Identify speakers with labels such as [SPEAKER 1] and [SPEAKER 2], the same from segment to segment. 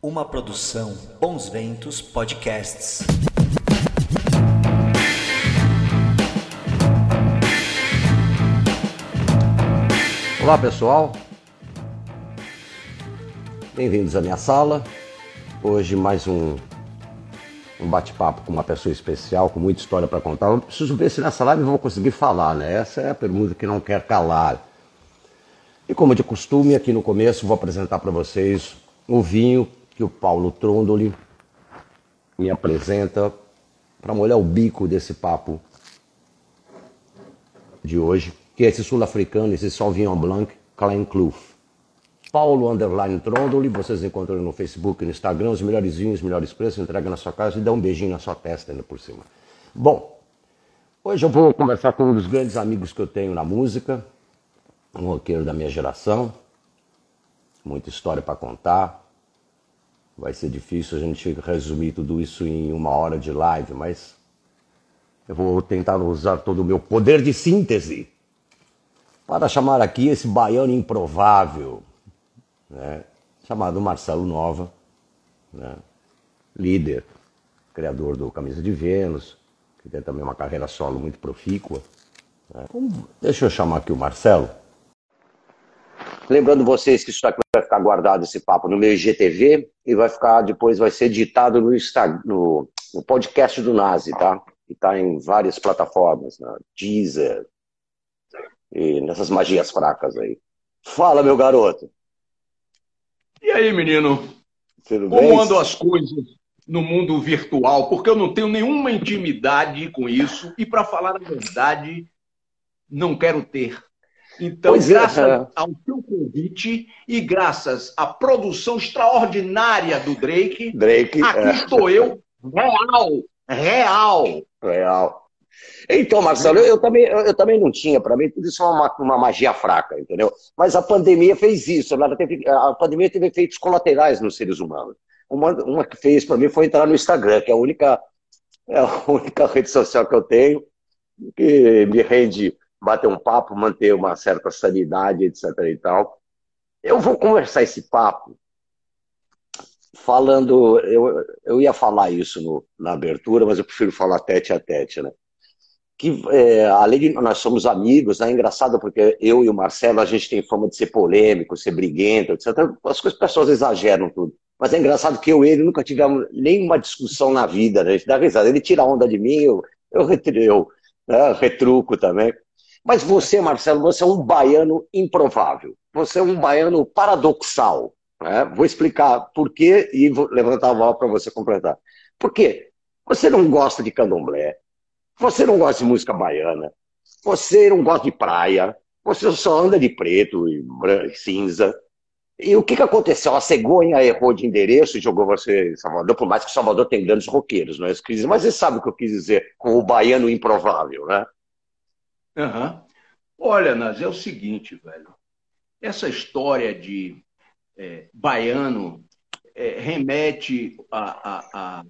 [SPEAKER 1] Uma produção Bons Ventos Podcasts.
[SPEAKER 2] Olá pessoal, bem-vindos à minha sala. Hoje mais um, um bate-papo com uma pessoa especial, com muita história para contar. Eu preciso ver se nessa live eu vou conseguir falar, né? Essa é a pergunta que não quer calar. E como de costume, aqui no começo vou apresentar para vocês o vinho que o Paulo Trondoli me apresenta para molhar o bico desse papo de hoje, que é esse sul-africano, esse Sauvignon Blanc Klein Kloof. Paulo Underline Trondoli, vocês encontram no Facebook e no Instagram, os melhores vinhos, os melhores preços, entrega na sua casa e dá um beijinho na sua testa ainda por cima. Bom, hoje eu vou conversar com um dos grandes amigos que eu tenho na música, um roqueiro da minha geração, muita história para contar. Vai ser difícil a gente resumir tudo isso em uma hora de live, mas eu vou tentar usar todo o meu poder de síntese para chamar aqui esse baiano improvável, né, chamado Marcelo Nova, né, líder, criador do Camisa de Vênus, que tem também uma carreira solo muito profícua. Né. Deixa eu chamar aqui o Marcelo. Lembrando vocês que isso aqui vai ficar guardado esse papo no meu IGTV e vai ficar depois vai ser editado no, Instagram, no, no podcast do Nazi, tá? Que está em várias plataformas, na Deezer e nessas magias fracas aí. Fala, meu garoto.
[SPEAKER 3] E aí, menino?
[SPEAKER 2] Tudo
[SPEAKER 3] Como
[SPEAKER 2] bem?
[SPEAKER 3] andam as coisas no mundo virtual? Porque eu não tenho nenhuma intimidade com isso e, para falar a verdade, não quero ter. Então,
[SPEAKER 2] Pois é,
[SPEAKER 3] graças
[SPEAKER 2] é.
[SPEAKER 3] ao seu convite e graças à produção extraordinária do Drake,
[SPEAKER 2] Drake,
[SPEAKER 3] aqui
[SPEAKER 2] é,
[SPEAKER 3] estou eu, real, real.
[SPEAKER 2] real. Então, Marcelo, eu, eu também, eu, eu também não tinha, para mim tudo isso é uma, uma magia fraca, entendeu? Mas a pandemia fez isso, ela teve- a pandemia teve efeitos colaterais nos seres humanos. Uma, uma que fez para mim foi entrar no Instagram, que é a única, é a única rede social que eu tenho que me rende bater um papo, manter uma certa sanidade, etc. e tal. Eu vou conversar esse papo falando. Eu, eu ia falar isso no- na abertura, mas eu prefiro falar tete a tete, né? Que é, além de nós somos amigos, né? é engraçado porque eu e o Marcelo a gente tem fama de ser polêmico, ser briguento, etc. As coisas, as pessoas exageram tudo. Mas é engraçado que eu e ele nunca tivemos nenhuma discussão na vida, né? A gente dá risada. Ele tira onda de mim, eu, eu, retru- eu né? retruco também. Mas você, Marcelo, você é um baiano improvável. Você é um baiano paradoxal. né? Vou explicar por quê e vou levantar a bola para você completar. Por quê? Você não gosta de candomblé, você não gosta de música baiana, você não gosta de praia, você só anda de preto e cinza. E o que, que aconteceu? A cegonha errou de endereço e jogou você em Salvador, por mais que Salvador tem grandes roqueiros, não é isso que mas você sabe o que eu quis dizer com o baiano improvável, né?
[SPEAKER 3] Aham. Olha, Nas, é o seguinte, velho. Essa história de é, baiano é, remete a, a, a,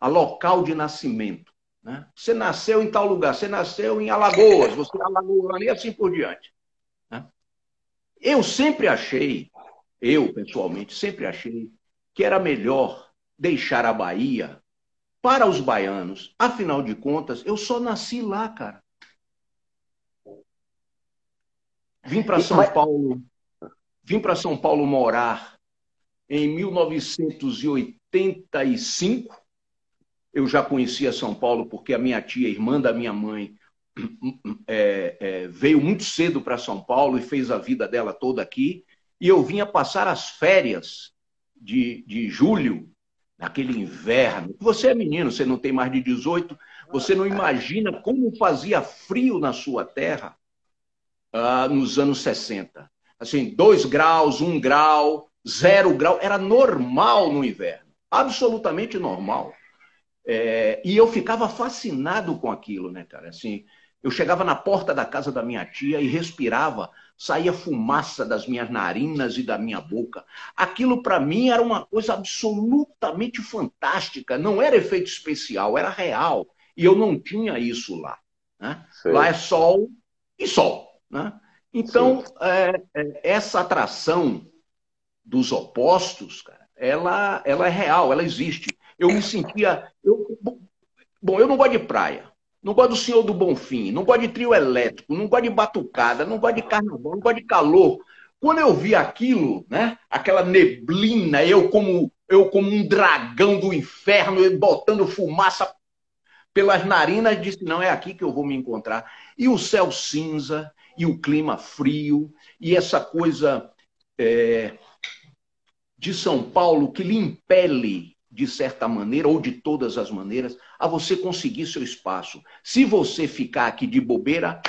[SPEAKER 3] a local de nascimento. Né? Você nasceu em tal lugar, você nasceu em Alagoas, você é alagoano e assim por diante. né? Eu sempre achei, eu pessoalmente sempre achei, que era melhor deixar a Bahia para os baianos. Afinal de contas, eu só nasci lá, cara. Vim para São
[SPEAKER 2] Mas-
[SPEAKER 3] Paulo, vim para São Paulo morar em 1985. Eu já conhecia São Paulo porque a minha tia, irmã da minha mãe, é, é, veio muito cedo para São Paulo e fez a vida dela toda aqui. E eu vinha passar as férias de, de julho, naquele inverno. Você é menino, você não tem mais de 18, você não imagina como fazia frio na sua terra ah, nos anos 60. Assim, 2 graus, 1 um grau, 0 grau, era normal no inverno, absolutamente normal. É, e eu ficava fascinado com aquilo, né, cara? Assim, eu chegava na porta da casa da minha tia e respirava, saía fumaça das minhas narinas e da minha boca. Aquilo para mim era uma coisa absolutamente fantástica. Não era efeito especial, era real. E eu não tinha isso lá. Né? Lá é sol e sol. Né? Então, é, é, essa atração dos opostos, cara, ela, ela é real, ela existe. Eu me sentia. Eu, bom, eu não gosto de praia. Não gosto do Senhor do Bonfim, não gosto de trio elétrico, não gosto de batucada, não gosto de carnaval, não gosto de calor. Quando eu vi aquilo, né, aquela neblina, eu como eu como um dragão do inferno, botando fumaça pelas narinas, disse: não é aqui que eu vou me encontrar. E o céu cinza, e o clima frio, e essa coisa é, de São Paulo que lhe impele, de certa maneira, ou de todas as maneiras, a você conseguir seu espaço. Se você ficar aqui de bobeira,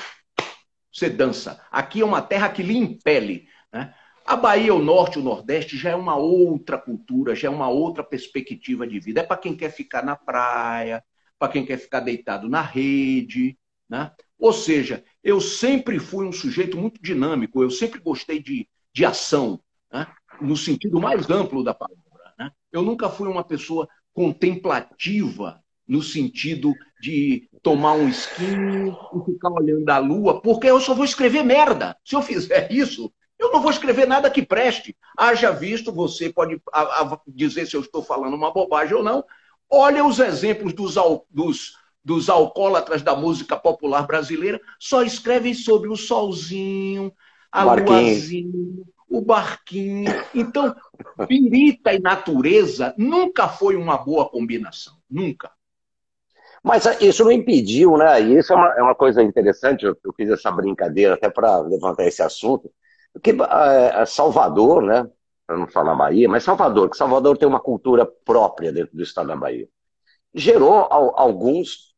[SPEAKER 3] você dança. Aqui é uma terra que lhe impele. Né? A Bahia, o Norte, o Nordeste já é uma outra cultura, já é uma outra perspectiva de vida. É para quem quer ficar na praia, para quem quer ficar deitado na rede. Né? Ou seja, eu sempre fui um sujeito muito dinâmico, eu sempre gostei de, de ação, né? no sentido mais amplo da palavra. Né? Eu nunca fui uma pessoa contemplativa no sentido de tomar um skin e ficar olhando a lua, porque eu só vou escrever merda. Se eu fizer isso, eu não vou escrever nada que preste. Haja visto, você pode dizer se eu estou falando uma bobagem ou não. Olha os exemplos dos, dos, dos alcoólatras da música popular brasileira, só escrevem sobre o solzinho, a luazinha, o barquinho. Então, pirita e natureza nunca foi uma boa combinação. Nunca.
[SPEAKER 2] Mas isso não impediu, né? E isso é uma, é uma coisa interessante, eu, eu fiz essa brincadeira até para levantar esse assunto, porque uh, Salvador, né? Para não falar Bahia, mas Salvador, que Salvador tem uma cultura própria dentro do estado da Bahia. Gerou alguns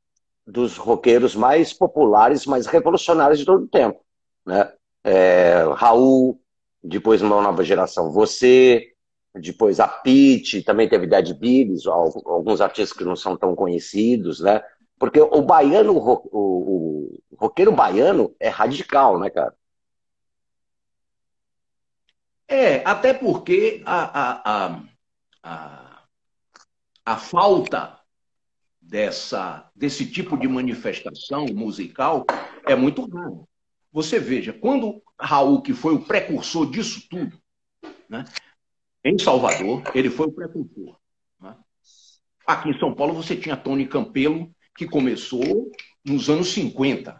[SPEAKER 2] dos roqueiros mais populares, mais revolucionários de todo o tempo. Né? É, Raul, depois uma nova geração, você, depois a Pete, também teve Dead Billies, alguns artistas que não são tão conhecidos, né? Porque o baiano, o, o, o roqueiro baiano é radical, né, cara?
[SPEAKER 3] É, até porque a, a, a, a, a falta dessa, desse tipo de manifestação musical é muito rara. Você veja, quando Raul, que foi o precursor disso tudo, né, em Salvador, ele foi o precursor. Né? Aqui em São Paulo você tinha Tony Campelo, que começou nos anos 50.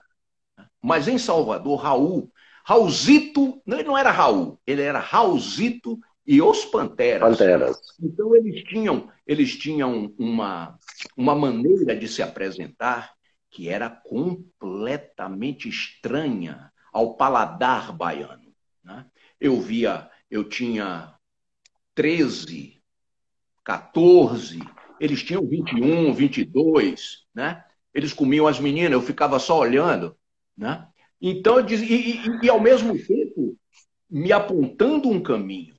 [SPEAKER 3] Né? Mas em Salvador, Raul, Raulzito, não, ele não era Raul, ele era Raulzito e os Panteras.
[SPEAKER 2] Panteras.
[SPEAKER 3] Então eles tinham, eles tinham uma, uma maneira de se apresentar que era completamente estranha ao paladar baiano. Né? Eu via, eu tinha 13, 14, eles tinham 21, 22, né? Eles comiam as meninas, eu ficava só olhando, né? Então, e, e, e ao mesmo tempo, me apontando um caminho,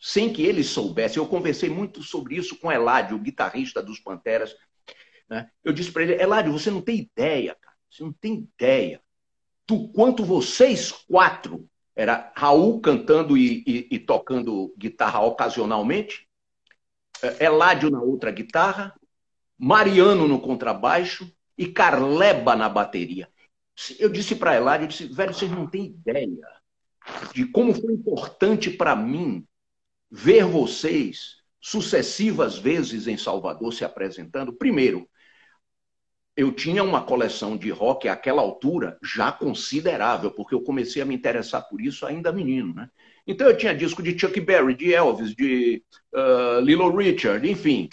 [SPEAKER 3] sem que eles soubessem. Eu conversei muito sobre isso com Eládio, o guitarrista dos Panteras. Né? Eu disse para ele, Eládio, você não tem ideia, cara. Você não tem ideia do quanto vocês quatro era Raul cantando e, e, e tocando guitarra ocasionalmente, é, Eládio na outra guitarra, Mariano no contrabaixo e Carleba na bateria. Eu disse para Eládio, eu disse, velho, vocês não têm ideia de como foi importante para mim ver vocês sucessivas vezes em Salvador se apresentando. Primeiro, eu tinha uma coleção de rock àquela altura já considerável, porque eu comecei a me interessar por isso ainda menino, né? Então eu tinha disco de Chuck Berry, de Elvis, de uh, Little Richard, enfim.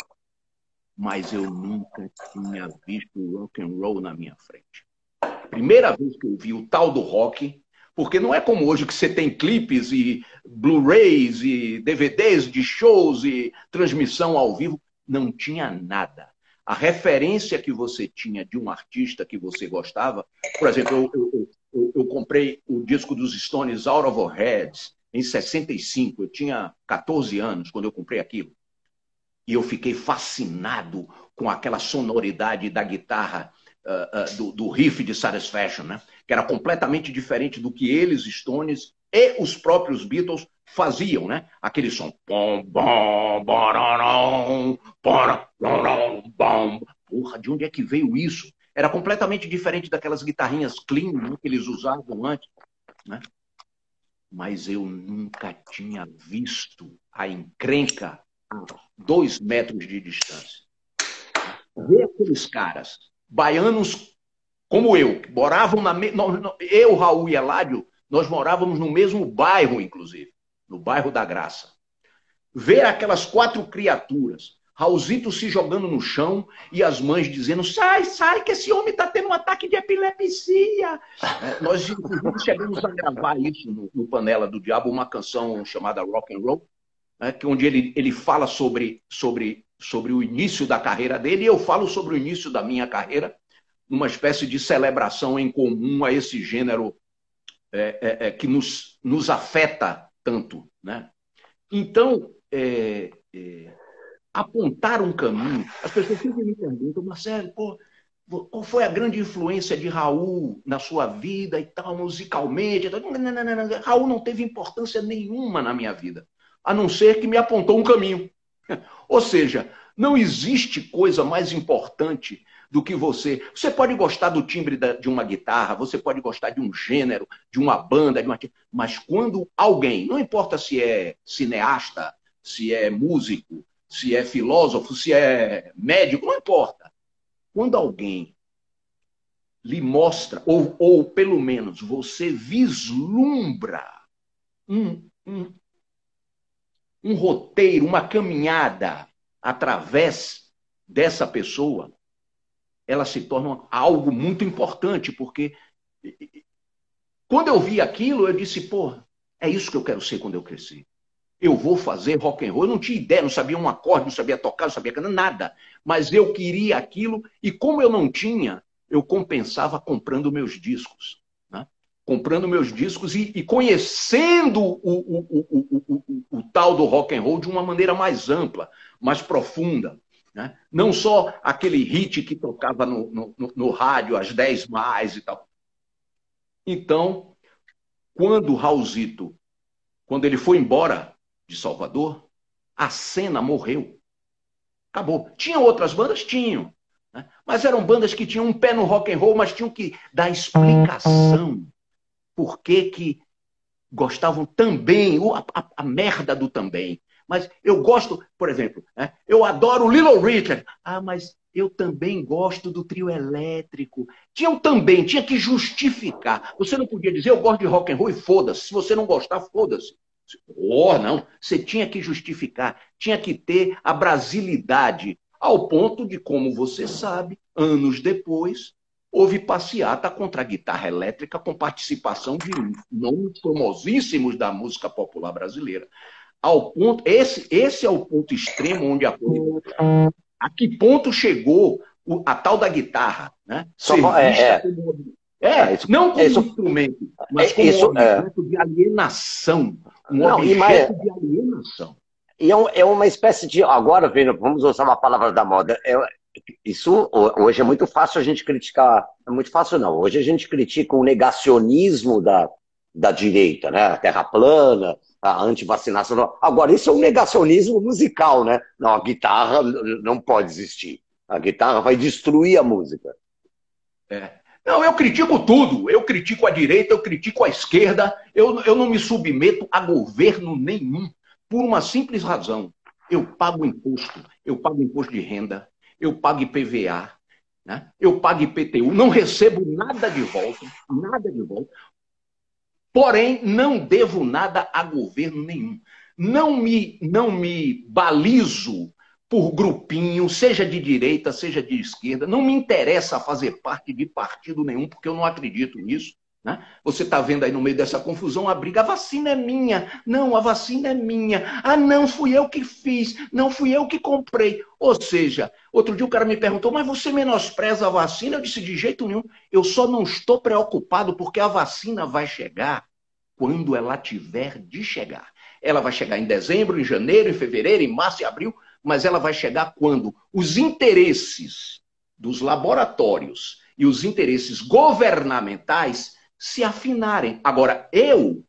[SPEAKER 3] Mas eu nunca tinha visto rock and roll na minha frente. Primeira vez que eu vi o tal do rock, porque não é como hoje que você tem clipes e Blu-rays e DVDs de shows e transmissão ao vivo. Não tinha nada a referência que você tinha de um artista que você gostava. Por exemplo, eu, eu, eu, eu comprei o disco dos Stones Out of Our Heads em 65. Eu tinha 14 anos quando eu comprei aquilo. E eu fiquei fascinado com aquela sonoridade da guitarra, uh, uh, do, do, riff de Satisfaction, né? que era completamente diferente do que eles, Stones e os próprios Beatles faziam, né? Aquele som. Porra, de onde é que veio isso? Era completamente diferente daquelas guitarrinhas clean né, que eles usavam antes, né? Mas eu nunca tinha visto a encrenca a dois metros de distância. Ver aqueles caras, baianos como eu, que moravam na. Eu, Raul e Eládio, nós morávamos no mesmo bairro, inclusive, no bairro da Graça. Ver aquelas quatro criaturas, Raulzito se jogando no chão e as mães dizendo: sai, sai, que esse homem está tendo um ataque de epilepsia. É, nós, chegamos a gravar isso no, no, Panela do Diabo, uma canção chamada Rock and Roll, né, que onde ele, ele fala sobre, sobre, sobre o início da carreira dele e eu falo sobre o início da minha carreira, numa espécie de celebração em comum a esse gênero é, é, é que nos, nos afeta tanto. Né? Então, é, é apontar um caminho. As pessoas sempre me perguntam, Marcelo, pô, qual foi a grande influência de Raul na sua vida e tal, musicalmente? Não, não, não, não, Raul não teve importância nenhuma na minha vida, a não ser que me apontou um caminho. Ou seja, não existe coisa mais importante do que você. Você pode gostar do timbre de uma guitarra, você pode gostar de um gênero, de uma banda, de uma... mas quando alguém, não importa se é cineasta, se é músico, se é filósofo, se é médico, não importa. Quando alguém lhe mostra, ou, ou pelo menos você vislumbra um, um, um roteiro, uma caminhada através dessa pessoa, ela se torna algo muito importante, porque quando eu vi aquilo, eu disse, pô, é isso que eu quero ser quando eu crescer eu vou fazer rock and roll. Eu não tinha ideia, não sabia um acorde, não sabia tocar, não sabia nada. Mas eu queria aquilo e como eu não tinha, eu compensava comprando meus discos. Comprando meus discos e, e conhecendo o, o, o, o, tal do rock and roll de uma maneira mais ampla, mais profunda. Né? Não só aquele hit que tocava no, no, no rádio, às 10 mais e tal. Então, quando o Raulzito, quando ele foi embora de Salvador, a cena morreu. Acabou. Tinham outras bandas? Tinham. Né? Mas eram bandas que tinham um pé no rock and roll, mas tinham que dar explicação por que, que gostavam também, a, a, a, merda do também. Mas eu gosto, por exemplo, né? eu adoro Little Richard. Ah, mas eu também gosto do trio elétrico. Tinha também, tinha que justificar. Você não podia dizer eu gosto de rock and roll e foda-se. Se você não gostar, foda-se. Oh, não. Você tinha que justificar, tinha que ter a brasilidade, ao ponto de, como você sabe, anos depois, houve passeata contra a guitarra elétrica com participação de nomes famosíssimos da música popular brasileira. Ao ponto, esse, esse é o ponto extremo onde a a que ponto chegou a tal da guitarra, né?
[SPEAKER 2] Só, é, é.
[SPEAKER 3] É, é, isso, não como isso, instrumento, mas como isso, objeto é, de alienação. Um não, objeto mais, de alienação.
[SPEAKER 2] E é, um, é, uma espécie de. Agora, vendo, vamos usar uma palavra da moda. Isso hoje é muito fácil a gente criticar. É muito fácil, não. Hoje a gente critica o negacionismo da, da direita, né? A terra plana, a antivacinação. Agora, isso é um negacionismo musical, né? Não, a guitarra não pode existir. A guitarra vai destruir a música.
[SPEAKER 3] É. Não, eu critico tudo. Eu critico a direita, eu critico a esquerda. Eu, eu não me submeto a governo nenhum. Por uma simples razão. Eu pago imposto. Eu pago imposto de renda. Eu pago IPVA. Né? Eu pago IPTU. Não recebo nada de volta. Nada de volta. Porém, não devo nada a governo nenhum. Não me, não me balizo por grupinho, seja de direita, seja de esquerda. Não me interessa fazer parte de partido nenhum, porque eu não acredito nisso. Né? Você está vendo aí no meio dessa confusão a briga, a vacina é minha, não, a vacina é minha, ah, não, fui eu que fiz, não fui eu que comprei. Ou seja, outro dia o cara me perguntou, mas você menospreza a vacina? Eu disse, de jeito nenhum, eu só não estou preocupado porque a vacina vai chegar quando ela tiver de chegar. Ela vai chegar em dezembro, em janeiro, em fevereiro, em março e abril, mas ela vai chegar quando os interesses dos laboratórios e os interesses governamentais se afinarem. Agora, eu,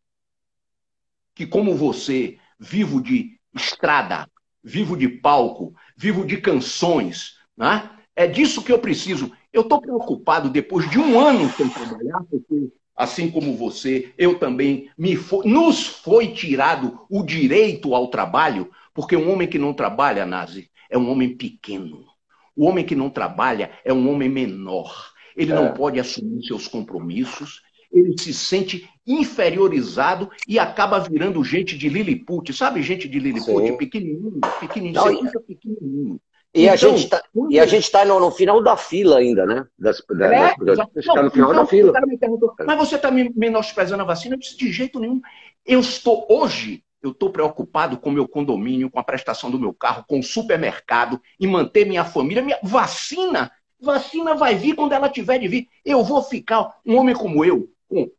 [SPEAKER 3] que como você, vivo de estrada, vivo de palco, vivo de canções, né? é disso que eu preciso. Eu estou preocupado depois de um ano sem trabalhar, porque assim como você, eu também me foi, nos foi tirado o direito ao trabalho Porque um homem que não trabalha, Nazi, é um homem pequeno. O homem que não trabalha é um homem menor. Ele é. não pode assumir seus compromissos, ele se sente inferiorizado e acaba virando gente de Lilliput. Sabe gente de Lilliput? Sim. Pequenininho, pequenininho. Não, você fica pequenininho.
[SPEAKER 2] E, então, a gente tá, quando... e a gente está no, no, final da fila ainda, né? Das,
[SPEAKER 3] da, é, das, está no final então, da fila. Mas você está me menosprezando a vacina? Eu disse, de jeito nenhum. Eu estou, hoje, eu estou preocupado com o meu condomínio, com a prestação do meu carro, com o supermercado, em manter minha família. Minha vacina, vacina vai vir quando ela tiver de vir. Eu vou ficar, um homem como eu, com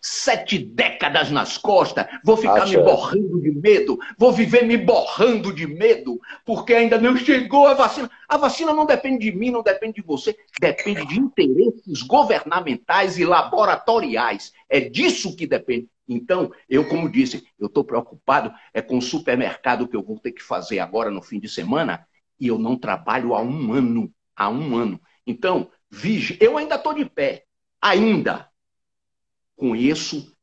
[SPEAKER 3] sete décadas nas costas, vou ficar Acho... me borrando de medo, vou viver me borrando de medo, porque ainda não chegou a vacina. A vacina não depende de mim, não depende de você, depende de interesses governamentais e laboratoriais. É disso que depende. Então, eu, como disse, eu estou preocupado é com o supermercado que eu vou ter que fazer agora no fim de semana, e eu não trabalho há um ano. Há um ano. Então, vige, eu ainda estou de pé. Ainda conheço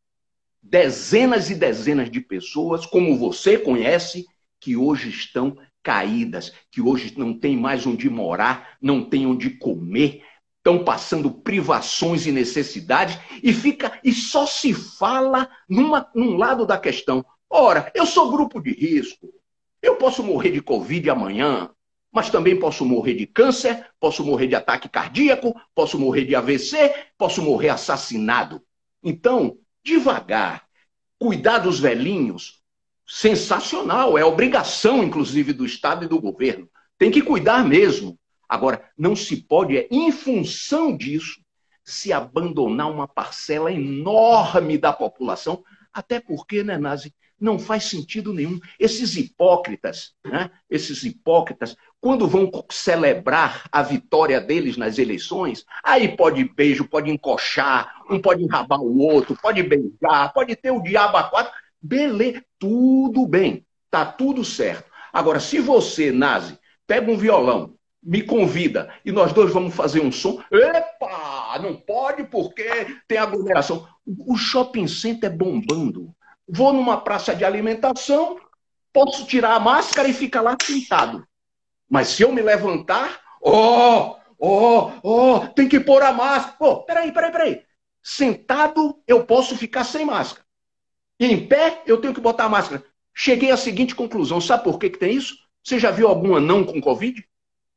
[SPEAKER 3] dezenas e dezenas de pessoas, como você conhece, que hoje estão caídas, que hoje não tem mais onde morar, não tem onde comer, estão passando privações e necessidades e fica e só se fala numa, num lado da questão. Ora, eu sou grupo de risco. Eu posso morrer de Covid amanhã, mas também posso morrer de câncer, posso morrer de ataque cardíaco, posso morrer de AVC, posso morrer assassinado. Então, devagar, cuidar dos velhinhos, sensacional, é obrigação, inclusive, do Estado e do governo. Tem que cuidar mesmo. Agora, não se pode, é, em função disso, se abandonar uma parcela enorme da população, até porque, né, Nazi, não faz sentido nenhum. Esses hipócritas, né, esses hipócritas, quando vão celebrar a vitória deles nas eleições, aí pode beijo, pode encoxar, um pode enrabar o outro, pode beijar, pode ter o diabo a quatro. Beleza, tudo bem, tá tudo certo. Agora, se você, Nazi, pega um violão, me convida e nós dois vamos fazer um som, epa, não pode porque tem aglomeração. O shopping center é bombando. Vou numa praça de alimentação, posso tirar a máscara e ficar lá sentado. Mas se eu me levantar, ó, ó, ó, tem que pôr a máscara. Pô, peraí, peraí, peraí. Sentado, eu posso ficar sem máscara. E em pé, eu tenho que botar a máscara. Cheguei à seguinte conclusão. Sabe por que, que tem isso? Você já viu algum anão com Covid?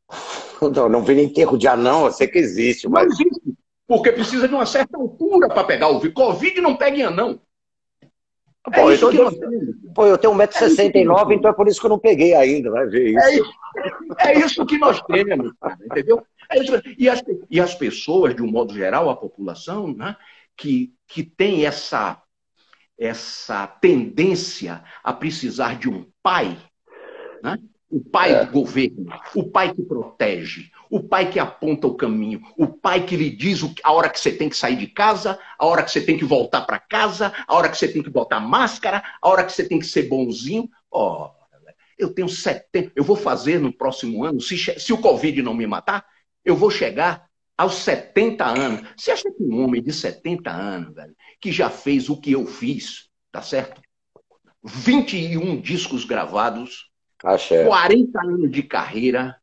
[SPEAKER 2] Não, não vi enterro de anão, eu sei que existe. Mas... Não existe.
[SPEAKER 3] Porque precisa de uma certa altura para pegar o Covid. não pega em anão.
[SPEAKER 2] É pô, eu, tô, pô, eu tenho 1,69m, é então é por isso que eu não peguei ainda, vai ver
[SPEAKER 3] é isso. É, isso que nós temos, entendeu? É e, as, e as pessoas, de um modo geral, a população, né, que, que tem essa, essa tendência a precisar de um pai, né? o pai é. do governo, o pai que protege, o pai que aponta o caminho, o pai que lhe diz a hora que você tem que sair de casa, a hora que você tem que voltar para casa, a hora que você tem que botar máscara, a hora que você tem que ser bonzinho. Oh, eu tenho 70, eu vou fazer no próximo ano, se, se o Covid não me matar, eu vou chegar aos 70 anos. Você acha que um homem de 70 anos, velho, que já fez o que eu fiz, tá certo? 21 discos gravados, Achei. 40 anos de carreira,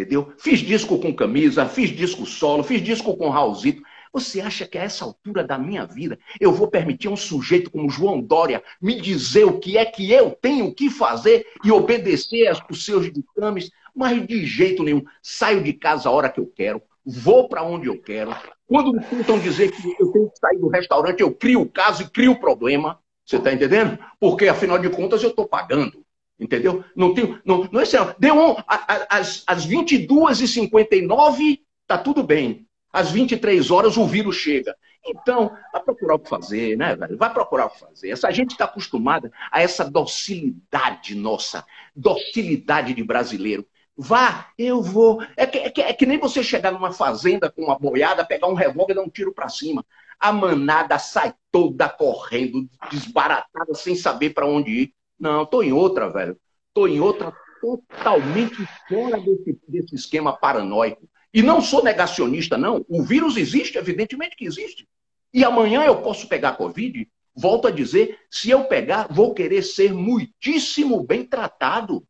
[SPEAKER 3] Entendeu? Fiz disco com camisa, fiz disco solo, fiz disco com Raulzito. Você acha que a essa altura da minha vida eu vou permitir um sujeito como João Dória me dizer o que é que eu tenho que fazer e obedecer aos seus ditames? Mas de jeito nenhum. Saio de casa a hora que eu quero, vou para onde eu quero. Quando me tentam dizer que eu tenho que sair do restaurante, eu crio o caso e crio o problema. Você está entendendo? Porque, afinal de contas, eu estou pagando. Entendeu? Não tem. Não, não é certo. Deu um, às 22h59, tá tudo bem. Às 23 horas o vírus chega. Então, vai procurar o que fazer, né, velho? Vai procurar o que fazer. Essa gente está acostumada a essa docilidade nossa, docilidade de brasileiro. Vá, eu vou. É que, é que, é que nem você chegar numa fazenda com uma boiada, pegar um revólver e dar um tiro para cima. A manada sai toda correndo, desbaratada, sem saber para onde ir. Não, estou em outra, velho. Estou em outra totalmente fora desse, desse esquema paranoico. E não sou negacionista, não. O vírus existe, evidentemente que existe. E amanhã eu posso pegar Covid, volto a dizer, se eu pegar, vou querer ser muitíssimo bem tratado.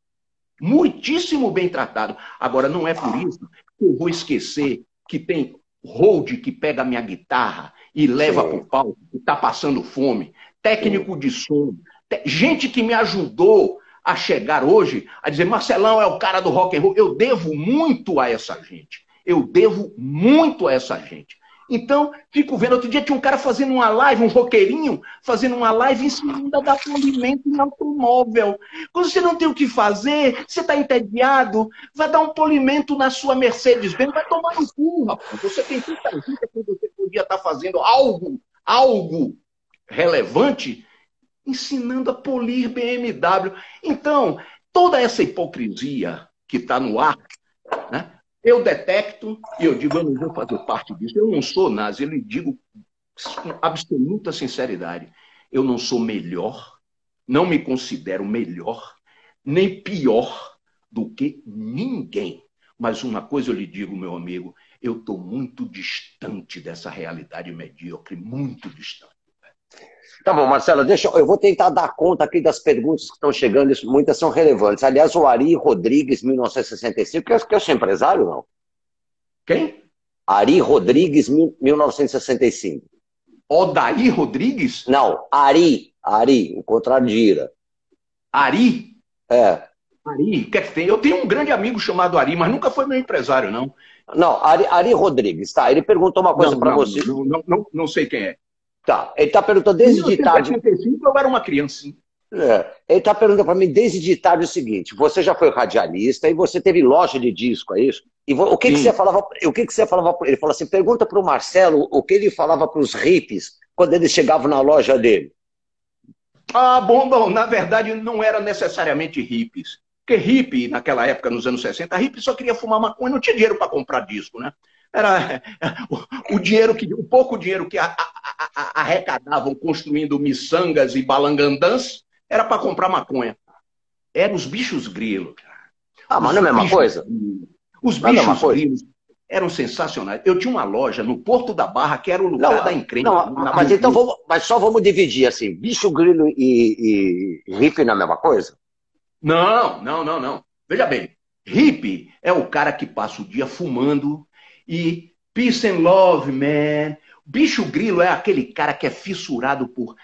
[SPEAKER 3] Muitíssimo bem tratado. Agora, não é por isso que eu vou esquecer que tem hold que pega minha guitarra e leva para o palco, que está passando fome, técnico de som, gente que me ajudou a chegar hoje a dizer Marcelão é o cara do rock and roll. Eu devo muito a essa gente. Eu devo muito a essa gente. Então, fico vendo. Outro dia tinha um cara fazendo uma live, um roqueirinho, fazendo uma live ensinando a dar polimento em automóvel. Quando você não tem o que fazer, você está entediado, vai dar um polimento na sua Mercedes-Benz, vai tomar no cu, rapaz. Você tem tanta gente que você podia estar tá fazendo algo, algo relevante, ensinando a polir BMW. Então, toda essa hipocrisia que está no ar? Eu detecto e eu digo, eu não vou fazer parte disso. Eu não sou nazi, eu lhe digo com absoluta sinceridade. Eu não sou melhor, não me considero melhor, nem pior do que ninguém. Mas uma coisa eu lhe digo, meu amigo, eu estou muito distante dessa realidade medíocre, muito distante.
[SPEAKER 2] Tá bom, Marcelo, deixa eu vou tentar dar conta aqui das perguntas que estão chegando, muitas são relevantes. Aliás, o Ari Rodrigues, 1965, que eu, que eu sou empresário, não?
[SPEAKER 3] Quem?
[SPEAKER 2] Ari Rodrigues, 1965.
[SPEAKER 3] Odaí Rodrigues?
[SPEAKER 2] Não, Ari, Ari, o contrário de Ira.
[SPEAKER 3] Ari?
[SPEAKER 2] É.
[SPEAKER 3] Ari, o que é que tem? Eu tenho um grande amigo chamado Ari, mas nunca foi meu empresário, não.
[SPEAKER 2] Não, Ari, Ari Rodrigues, tá. Ele perguntou uma coisa para você.
[SPEAKER 3] Não, não, não sei quem é.
[SPEAKER 2] Tá, ele está perguntando desde de tarde.
[SPEAKER 3] eu era uma criança.
[SPEAKER 2] É, ele está perguntando para mim desde de tarde o seguinte: você já foi radialista e você teve loja de disco, é isso? E o que, que você falava? O que, que você falava? Ele falou assim: pergunta para o Marcelo o que ele falava para os hippies quando eles chegavam na loja dele.
[SPEAKER 3] Ah, bom, bom, na verdade não era necessariamente hippies. Porque hippie, naquela época, nos anos 60, hippie só queria fumar maconha, não tinha dinheiro para comprar disco, né? Era o, o dinheiro que, o pouco dinheiro que a, arrecadavam construindo miçangas e balangandãs era para comprar maconha. Eram os bichos grilos.
[SPEAKER 2] Ah, mas não é a mesma coisa?
[SPEAKER 3] Os é bichos grilos eram sensacionais. Eu tinha uma loja no Porto da Barra que era o lugar não, da encrenca.
[SPEAKER 2] Não, mas então vamos, mas só vamos dividir assim, bicho grilo e, e hippie não é a mesma coisa?
[SPEAKER 3] Não, não, não, não. Veja bem, hippie é o cara que passa o dia fumando e peace and love, man. Bicho Grilo é aquele cara que é fissurado por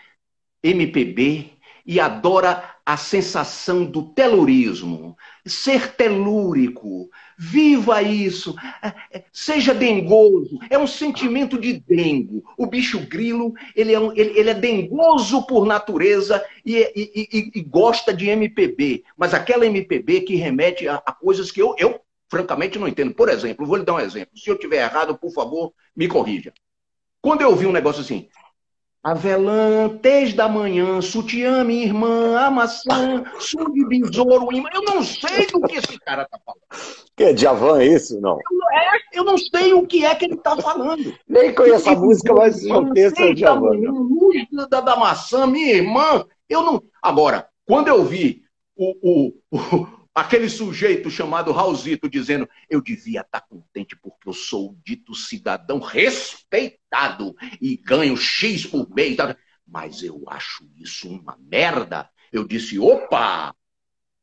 [SPEAKER 3] MPB e adora a sensação do telurismo. Ser telúrico, viva isso, é, é, seja dengoso. É um sentimento de dengo. O bicho grilo, ele é, um, ele, ele é dengoso por natureza e, e, e, e, gosta de MPB. Mas aquela MPB que remete a, a coisas que eu, eu francamente não entendo. Por exemplo, vou lhe dar um exemplo. Se eu tiver errado, por favor, me corrija. Quando eu vi um negócio assim, avelã, tez da manhã, sutiã, minha irmã, a maçã, sumo de besouro, imã. Eu não sei do que esse cara tá falando.
[SPEAKER 2] Que é Djavan isso? Não.
[SPEAKER 3] Eu, é, eu não sei o que é que ele tá falando.
[SPEAKER 2] Nem conheço a música, mas o texto é Djavan.
[SPEAKER 3] Luz da, da maçã, minha irmã. Eu não. Agora, quando eu vi o, o, o Aquele sujeito chamado Raulzito dizendo: Eu devia estar contente porque eu sou o dito cidadão respeitado e ganho X por mês. Mas eu acho isso uma merda. Eu disse: opa!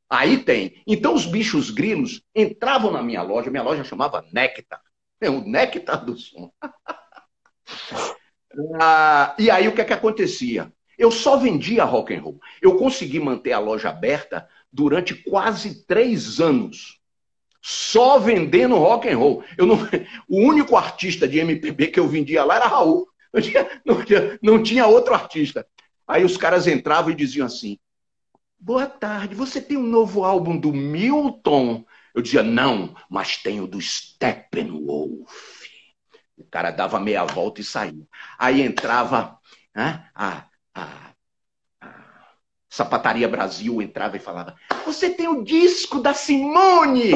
[SPEAKER 3] Aí tem. Então os bichos grilos entravam na minha loja, minha loja chamava Nectar. É o Nectar do som. ah, e aí o que é que acontecia? Eu só vendia rock and roll. Eu consegui manter a loja aberta durante quase três anos, só vendendo rock and roll. Eu não, o único artista de MPB que eu vendia lá era Raul. Não tinha, não tinha, não tinha outro artista. Aí os caras entravam e diziam assim: Boa tarde, você tem um novo álbum do Milton? Eu dizia, não, mas tenho do Steppenwolf. O cara dava meia volta e saía. Aí entrava né, a, a Sapataria Brasil entrava e falava: Você tem o disco da Simone?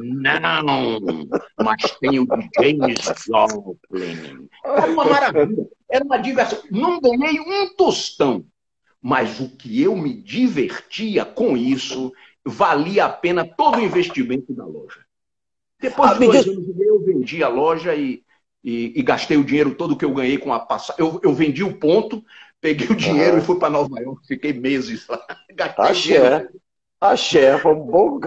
[SPEAKER 3] Não, mas tem o de James Joplin. Era uma maravilha, era uma diversão. Não ganhei um tostão, mas o que eu me divertia com isso valia a pena todo o investimento da loja. Depois de dois anos eu vendi a loja e, e, e, gastei o dinheiro todo que eu ganhei com a passagem. Eu, eu vendi o ponto, Peguei o dinheiro uhum. e fui para Nova York, fiquei meses lá.
[SPEAKER 2] Axé. Axé, foi um bom.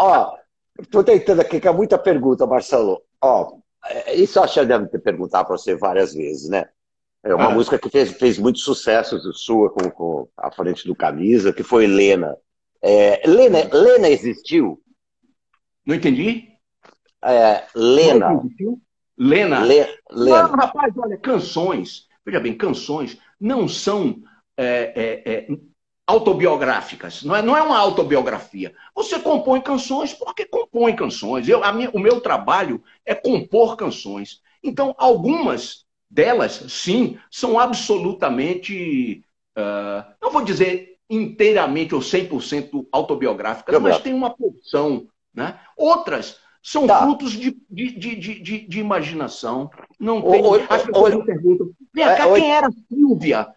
[SPEAKER 2] Ó, estou tentando aqui, que é muita pergunta, Marcelo. Ó, é, isso acho que deve ter perguntado para você várias vezes, né? É uma ah. música que fez, fez muito sucesso sua com, com a frente do camisa, que foi Lena. É, Lena, Lena existiu?
[SPEAKER 3] Não entendi?
[SPEAKER 2] É, Lena.
[SPEAKER 3] Lena.
[SPEAKER 2] Le, Lena.
[SPEAKER 3] Não, rapaz, olha, canções, veja bem, canções não são é, é, é, autobiográficas, não é, não é uma autobiografia. Você compõe canções porque compõe canções. Eu, minha, o meu trabalho é compor canções. Então, algumas delas, sim, são absolutamente, uh, não vou dizer inteiramente ou 100% autobiográficas, mas tem uma porção. Né? Outras são tá. frutos de, de, de, de, de imaginação. Não tem. O, As pessoas me perguntam: vem cá, é, quem era Silvia?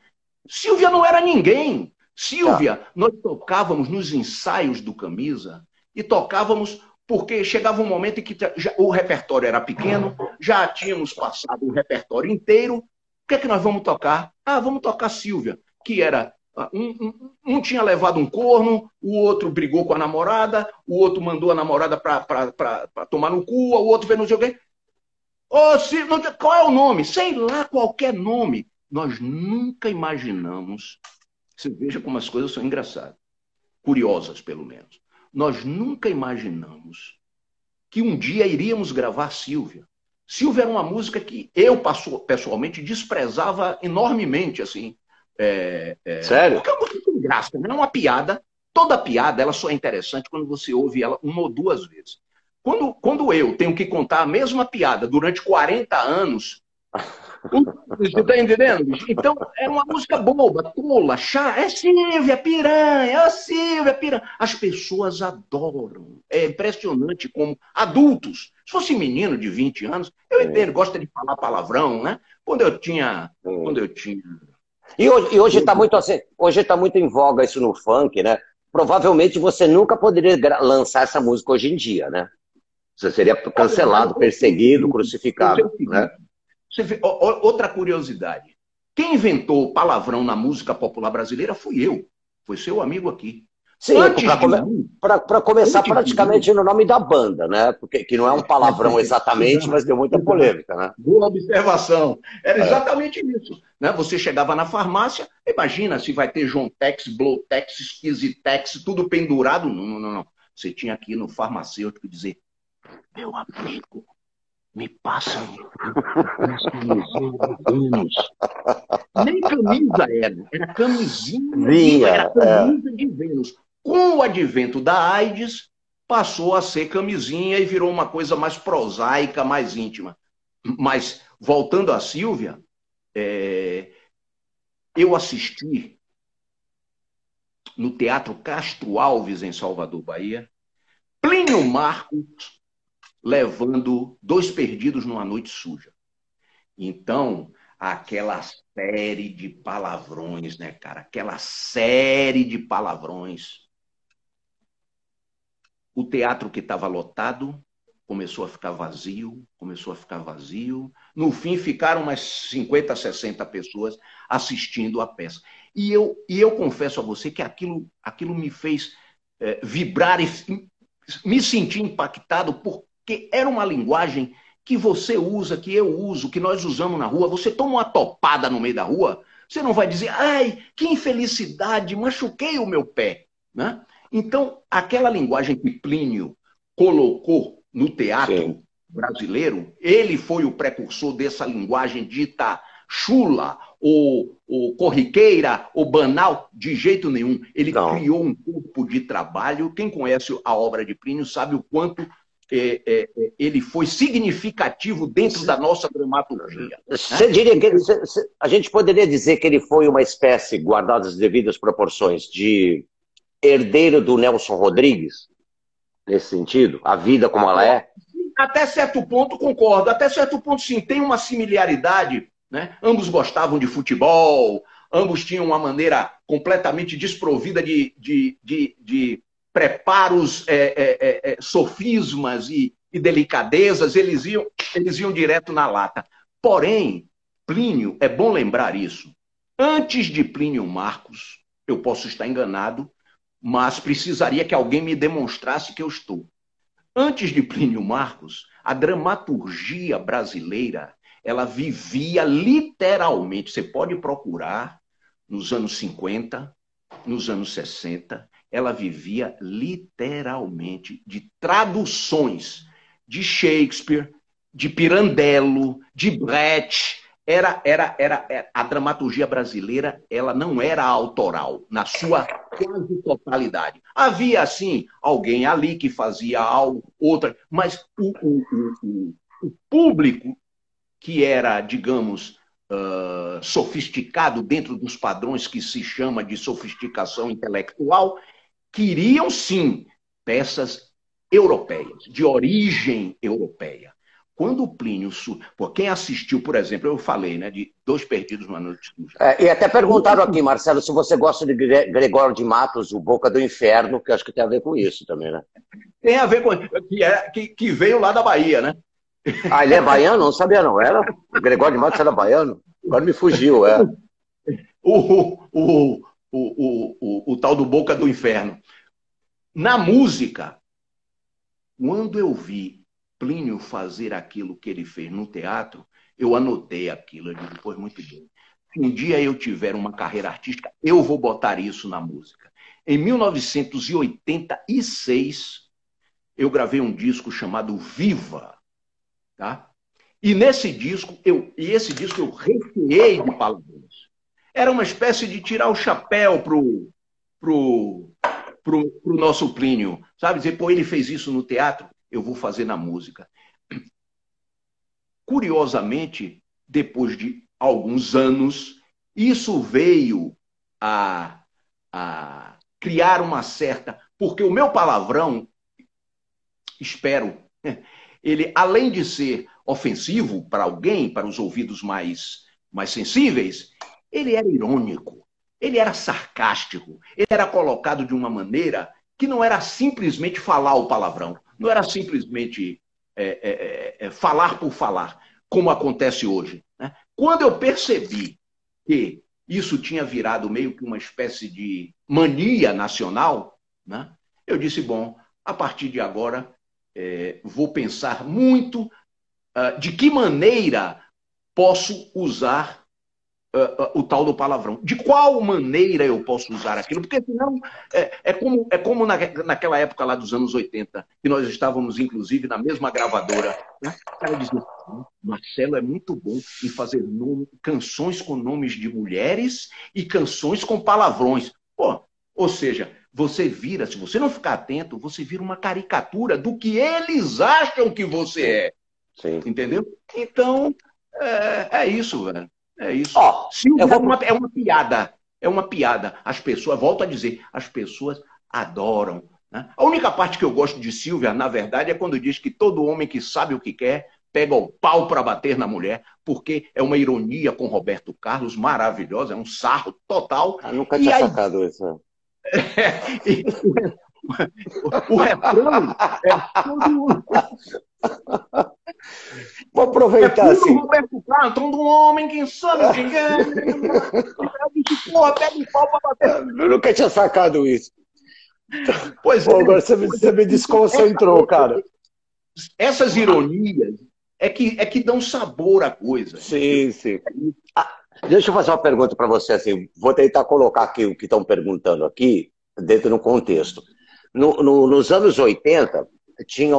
[SPEAKER 3] Silvia não era ninguém. Silvia, tá. nós tocávamos nos ensaios do Camisa e tocávamos porque chegava um momento em que já, o repertório era pequeno, já tínhamos passado o repertório inteiro. O que é que nós vamos tocar? Ah, vamos tocar Silvia, que era ah, um, um, um, tinha levado um corno, o outro brigou com a namorada, o outro mandou a namorada para tomar no cu, o outro fez não sei o quê. Oh, se, não, qual é o nome? Sei lá, qualquer nome. Nós nunca imaginamos. Você veja como as coisas são engraçadas. Curiosas, pelo menos. Nós nunca imaginamos que um dia iríamos gravar Silvia. Silvia era uma música que eu, pessoalmente, desprezava enormemente, assim.
[SPEAKER 2] É, é, Sério?
[SPEAKER 3] Porque é uma música sem graça, não é uma piada. Toda piada, ela só é interessante quando você ouve ela uma ou duas vezes. Quando, quando eu tenho que contar a mesma piada durante 40 anos, você está entendendo? Então, é uma música boba, tola, chá. É Silvia Piranha, é Silvia Piranha. As pessoas adoram. É impressionante como adultos. Se fosse menino de 20 anos, eu entendo, gosta de falar palavrão, né? Quando eu tinha. Quando eu tinha
[SPEAKER 2] e hoje está muito assim, hoje está muito em voga isso no funk, né? Provavelmente você nunca poderia lançar essa música hoje em dia, né? Você seria cancelado, perseguido, crucificado, né?
[SPEAKER 3] Outra curiosidade. Quem inventou palavrão na música popular brasileira fui eu. Foi seu amigo aqui.
[SPEAKER 2] Sim, para come, começar praticamente no nome da banda, né? Porque que não é um palavrão exatamente, mas deu muita polêmica, né?
[SPEAKER 3] Boa observação. Era é. exatamente é. isso. Né? Você chegava na farmácia, imagina se vai ter Jontex, Blowtex, Skizitex, tudo pendurado. Não, não, não, não. Você tinha aqui no farmacêutico dizer, meu amigo, me passa umas camisinhas Nem camisa era, era camisinha, Vinha, era camisa é. de Vênus. Com o advento da AIDS, passou a ser camisinha e virou uma coisa mais prosaica, mais íntima. Mas, voltando a Silvia, é... eu assisti no Teatro Castro Alves, em Salvador, Bahia, Plínio Marcos levando dois perdidos numa noite suja. Então, aquela série de palavrões, né, cara? Aquela série de palavrões. O teatro que estava lotado começou a ficar vazio, começou a ficar vazio. No fim, ficaram umas 50, 60 pessoas assistindo a peça. E eu, e eu confesso a você que aquilo, aquilo me fez é, vibrar e me sentir impactado por porque era uma linguagem que você usa, que eu uso, que nós usamos na rua. Você toma uma topada no meio da rua, você não vai dizer, ai, que infelicidade, machuquei o meu pé. Né? Então, aquela linguagem que Plínio colocou no teatro Sim. brasileiro, ele foi o precursor dessa linguagem dita chula, ou, ou corriqueira, ou banal, de jeito nenhum. Ele não. criou um corpo de trabalho. Quem conhece a obra de Plínio sabe o quanto é, é, é, ele foi significativo dentro da nossa dramaturgia.
[SPEAKER 2] Você né? diria que a gente poderia dizer que ele foi uma espécie, guardadas as devidas proporções, de herdeiro do Nelson Rodrigues, nesse sentido? A vida como ela é?
[SPEAKER 3] Até certo ponto, concordo. Até certo ponto, sim. Tem uma similaridade. Né? Ambos gostavam de futebol, ambos tinham uma maneira completamente desprovida de, de, de, de preparos, é, é, é, é, sofismas e, e, delicadezas, eles iam, eles iam direto na lata. Porém, Plínio, é bom lembrar isso, Antes de Plínio Marcos, eu posso estar enganado, mas precisaria que alguém me demonstrasse que eu estou. Antes de Plínio Marcos, a dramaturgia brasileira, ela vivia literalmente, você pode procurar nos anos 50, nos anos 60, ela vivia literalmente de traduções de Shakespeare, de Pirandello, de Brecht, era, era, era, era, a dramaturgia brasileira ela não era autoral na sua quase totalidade. Havia assim alguém ali que fazia algo, outra, mas o, o, o, o público que era, digamos, uh, sofisticado dentro dos padrões que se chama de sofisticação intelectual, queriam sim peças europeias, de origem europeia. Quando o Plínio. Por quem assistiu, por exemplo, eu falei, né, de Dois Perdidos uma Noite
[SPEAKER 2] É, e até perguntaram aqui, Marcelo, se você gosta de Gregório de Matos, o Boca do Inferno, que acho que tem a ver com isso também, né?
[SPEAKER 3] Tem a ver com. que, é, que, que veio lá da Bahia, né?
[SPEAKER 2] Ah, ele é baiano? Não sabia, não. Era? O Gregório de Matos era baiano? Agora me fugiu, é.
[SPEAKER 3] O, o, o, o, o, o tal do Boca do Inferno. Na música, quando eu vi Plínio fazer aquilo que ele fez no teatro, eu anotei aquilo. Eu digo, pois muito bem. Se um dia eu tiver uma carreira artística, eu vou botar isso na música. Em 1986, eu gravei um disco chamado Viva, tá? E nesse disco, eu, e esse disco eu recheei de palavrões. Era uma espécie de tirar o chapéu pro, pro, pro, pro nosso Plínio, sabe? Dizer, pô, ele fez isso no teatro, eu vou fazer na música. Curiosamente, depois de alguns anos, isso veio a, a criar uma certa. Porque o meu palavrão, espero, ele, além de ser ofensivo para alguém, para os ouvidos mais, mais sensíveis, ele era irônico, ele era sarcástico, ele era colocado de uma maneira que não era simplesmente falar o palavrão, não era simplesmente é, é, é, é, falar por falar, como acontece hoje. Né? Quando eu percebi que isso tinha virado meio que uma espécie de mania nacional, né? eu disse: bom, a partir de agora é, vou pensar muito uh, de que maneira posso usar uh, uh, o tal do palavrão. De qual maneira eu posso usar aquilo? Porque senão é, é como, é como na, naquela época lá dos anos 80, que nós estávamos, inclusive, na mesma gravadora. Né? O cara dizia, Marcelo é muito bom em fazer nome, canções com nomes de mulheres e canções com palavrões. Pô, ou seja, você vira, se você não ficar atento, você vira uma caricatura do que eles acham que você é. Sim. Entendeu? Então, é, é isso, velho. É isso. Oh, Silvia vou... é, uma, é uma piada. É uma piada. As pessoas, volto a dizer, as pessoas adoram. Né? A única parte que eu gosto de Silvia, na verdade, é quando diz que todo homem que sabe o que quer pega o pau para bater na mulher, porque é uma ironia com Roberto Carlos maravilhosa, é um sarro total.
[SPEAKER 2] Ah, nunca tinha aí... sacado isso.
[SPEAKER 3] É, e, o, o refrão é todo...
[SPEAKER 2] Vou aproveitar é assim.
[SPEAKER 3] Roberto Carlos, um homem que sabe o que é.
[SPEAKER 2] Porra, pega um pau pra bater. Eu nunca tinha sacado isso. Pois Pô, é. Agora você, você me desconcentrou, cara.
[SPEAKER 3] Essas ironias é que, é que dão sabor à coisa.
[SPEAKER 2] Sim, sim. Ah, deixa eu fazer uma pergunta para você. Assim, vou tentar colocar aqui o que estão perguntando aqui dentro do contexto. No, no, nos anos 80, tinha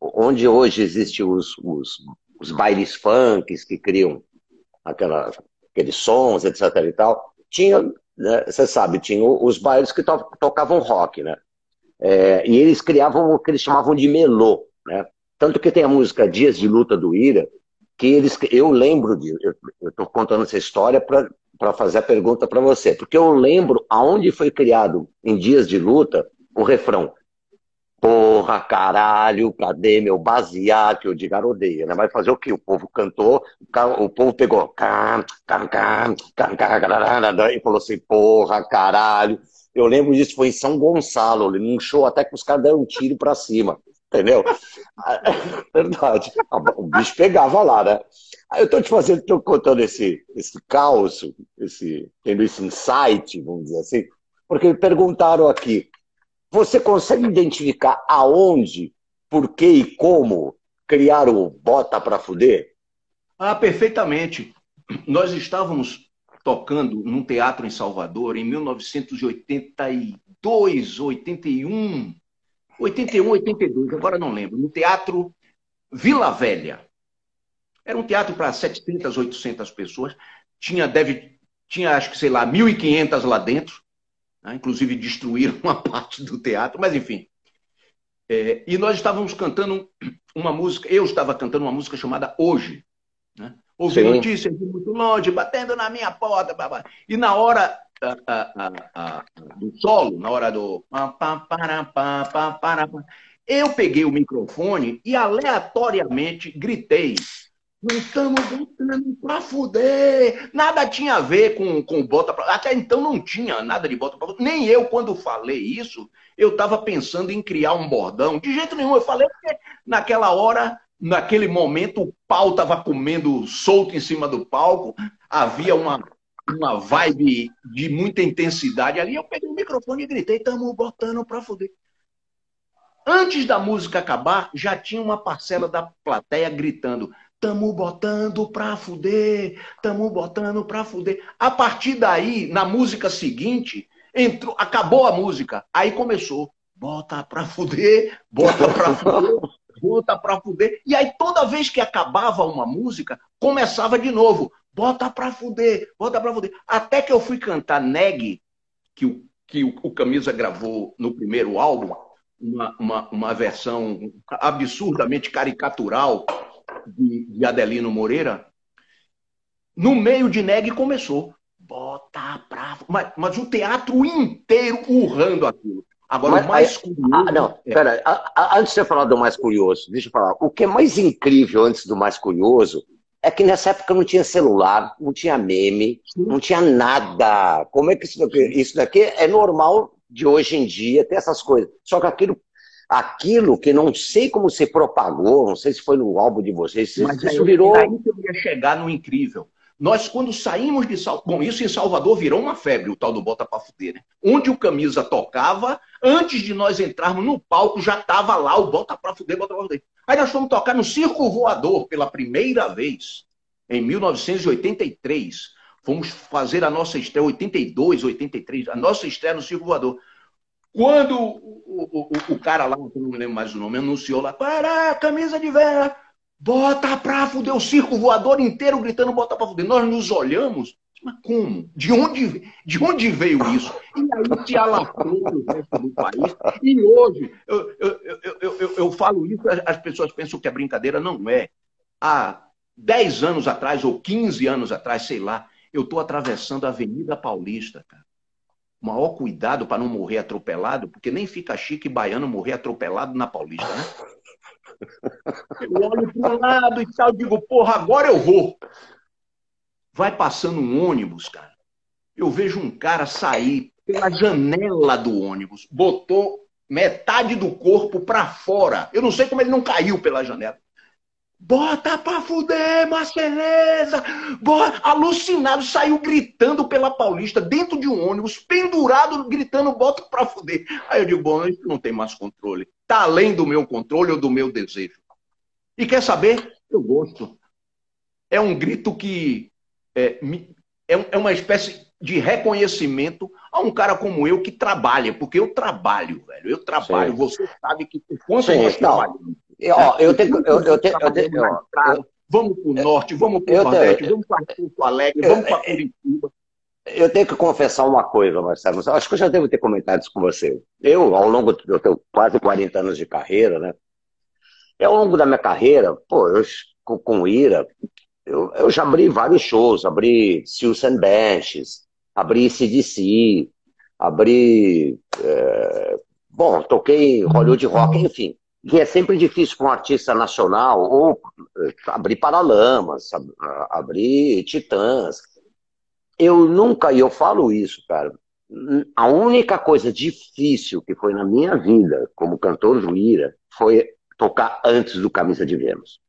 [SPEAKER 2] onde hoje existem os, os, os bailes funks que criam aquela, aqueles sons, etc. e tal. Tinha, né, você sabe, tinha os bailes que to, tocavam rock, né? É, e eles criavam o que eles chamavam de melô, né? Tanto que tem a música Dias de Luta do Ira, que eles, eu lembro de, eu estou contando essa história para fazer a pergunta para você, porque eu lembro aonde foi criado em Dias de Luta o refrão Porra, caralho, cadê meu baseado? Que eu digo, odeia, né? Vai fazer o quê? O povo cantou, o povo pegou, cam, cam, cam, cam, cam, e falou assim, porra, caralho. Eu lembro disso, foi em São Gonçalo, num show até que os caras deram um tiro pra cima. Entendeu? Verdade. O bicho pegava lá, né? Aí eu estou te fazendo, estou contando esse, esse caos, esse, tendo esse insight, vamos dizer assim, porque me perguntaram aqui, você consegue identificar aonde, por que e como criar o Bota para Fuder?
[SPEAKER 3] Ah, perfeitamente. Nós estávamos tocando num teatro em Salvador em 1982, 81, 81, 82, agora não lembro, no Teatro Vila Velha. Era um teatro para 700, 800 pessoas. Tinha, deve, tinha acho que, sei lá, 1.500 lá dentro. Né? Inclusive destruíram uma parte do teatro, mas enfim. É, e nós estávamos cantando uma música, eu estava cantando uma música chamada Hoje. Né? Ouvi Sim. notícias de muito longe, batendo na minha porta. Blá, E na hora do solo, na hora do. Eu peguei o microfone e aleatoriamente gritei. Não estamos botando pra fuder. Nada tinha a ver com, com bota pra... Até então não tinha nada de bota pra fuder. Nem eu, quando falei isso, eu estava pensando em criar um bordão. De jeito nenhum. Eu falei porque naquela hora, naquele momento, o pau estava comendo solto em cima do palco. Havia uma uma vibe de muita intensidade ali. Eu peguei o microfone e gritei: estamos botando para fuder. Antes da música acabar, já tinha uma parcela da plateia gritando: Tamo botando pra fuder, tamo botando pra fuder. A partir daí, na música seguinte, entrou, acabou a música. Aí começou: bota pra fuder, bota pra fuder, bota pra fuder. E aí, toda vez que acabava uma música, começava de novo bota pra fuder, bota pra fuder. Até que eu fui cantar Neg, que o, que o, o Camisa gravou no primeiro álbum, uma, uma, uma versão absurdamente caricatural de, de Adelino Moreira. No meio de Neg começou. Bota pra. Mas, mas o teatro inteiro urrando aquilo. Agora, mas, o mais curioso.
[SPEAKER 2] Ah, não, é... pera, antes de você falar do mais curioso, deixa eu falar. O que é mais incrível antes do mais curioso é que nessa época não tinha celular, não tinha meme, não tinha nada. Como é que isso daqui, isso daqui é normal de hoje em dia ter essas coisas? Só que aquilo, aquilo que não sei como se propagou, não sei se foi no álbum de vocês,
[SPEAKER 3] Mas isso virou. Aí que eu ia chegar no incrível. Nós, quando saímos de Salvador, bom, isso em Salvador virou uma febre, o tal do Bota Pra Fuder, né? Onde o Camisa tocava, antes de nós entrarmos no palco, já tava lá o Bota Pra Fuder, Bota Pra Fuder. Aí nós fomos tocar no Circo Voador pela primeira vez, em 1983. Fomos fazer a nossa estreia, 82, 83, a nossa estreia no Circo Voador. Quando o, o, o, cara lá, não me lembro mais o nome, anunciou lá, para, camisa de vera, bota pra fuder, o circo voador inteiro gritando bota pra fuder. Nós nos olhamos, mas como? De onde, de onde veio isso? E aí se alastrou no resto do país. E hoje, eu, eu, eu, eu, eu falo isso, as pessoas pensam que é brincadeira. Não é. Há 10 anos atrás, ou 15 anos atrás, sei lá, eu estou atravessando a Avenida Paulista, cara. Maior cuidado para não morrer atropelado, porque nem fica chique baiano morrer atropelado na Paulista, né? Eu olho para um lado e tal, digo, porra, agora eu vou. Vai passando um ônibus, cara. Eu vejo um cara sair pela janela do ônibus, botou metade do corpo para fora. Eu não sei como ele não caiu pela janela. Bota pra fuder, Marceleza! Bota! Alucinado, saiu gritando pela Paulista, dentro de um ônibus, pendurado, gritando, bota pra fuder. Aí eu digo, bom, isso não tem mais controle. Tá além do meu controle ou do meu desejo. E quer saber? Eu gosto. É um grito que é, é, é uma espécie de reconhecimento a um cara como eu que trabalha, porque eu trabalho, velho. Eu trabalho. Sim. Você sabe que quanto Sim, nós trabalhamos. Eu, ó, eu tenho, eu, eu tenho, eu tenho, eu, vamos para o norte, vamos para o Nordeste, vamos para Porto Alegre, vamos para Curitiba.
[SPEAKER 2] Eu tenho que confessar uma coisa, Marcelo. Acho que eu já devo ter comentado isso com você. Eu, ao longo eu tenho quase 40 anos de carreira, né? E ao longo da minha carreira, pô, eu, com, com Ira, eu, eu já abri vários shows, abri Seals and Benches, abri CDC, abri. É, bom, toquei Hollywood Rock, enfim. Que é sempre difícil para um artista nacional, ou eh, abrir Paralamas, abrir Titãs. Eu nunca, e eu falo isso, cara, a única coisa difícil que foi na minha vida como cantor Ira foi tocar antes do Camisa de Vênus.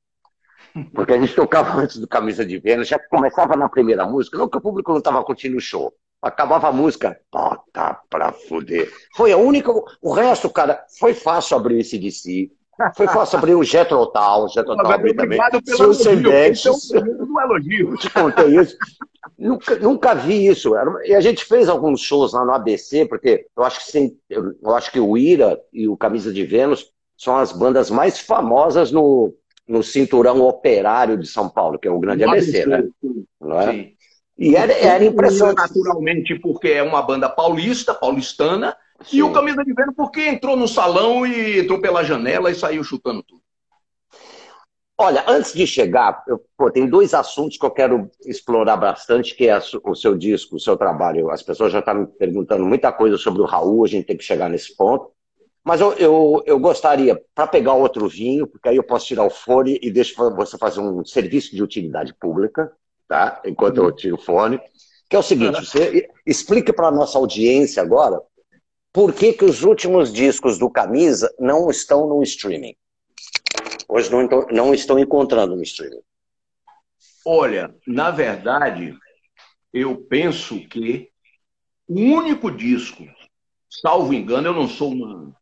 [SPEAKER 2] Porque a gente tocava antes do Camisa de Vênus, já começava na primeira música, não que o público não estava curtindo o show. Acabava a música, bota pra fuder. Foi a única. O resto, cara, foi fácil abrir esse de si. Foi fácil abrir o Jetro Tal, o Jetro Tal também.
[SPEAKER 3] Obrigado pelo elogio. um elogio.
[SPEAKER 2] Te contei isso. nunca, nunca vi isso. E a gente fez alguns shows lá no ABC, porque eu acho que, eu acho que o Ira e o Camisa de Vênus são as bandas mais famosas no, no cinturão operário de São Paulo, que é o grande ABC, ABC, né? Não é? Sim.
[SPEAKER 3] E era, era impressionante. Naturalmente, porque é uma banda paulista, paulistana, Sim. e o Camisa de Vênus porque entrou no salão e entrou pela janela e saiu chutando tudo.
[SPEAKER 2] Olha, antes de chegar, eu, pô, tem dois assuntos que eu quero explorar bastante, que é o seu disco, o seu trabalho. As pessoas já estão me perguntando muita coisa sobre o Raul, a gente tem que chegar nesse ponto. Mas eu, eu, eu gostaria, para pegar outro vinho, porque aí eu posso tirar o fone e deixo você fazer um serviço de utilidade pública, tá? Enquanto eu tiro o fone. Que é o seguinte, você explique para a nossa audiência agora por que, que os últimos discos do Camisa não estão no streaming. Hoje não, não estão encontrando no streaming.
[SPEAKER 3] Olha, na verdade, eu penso que o único disco, salvo engano, eu não sou uma,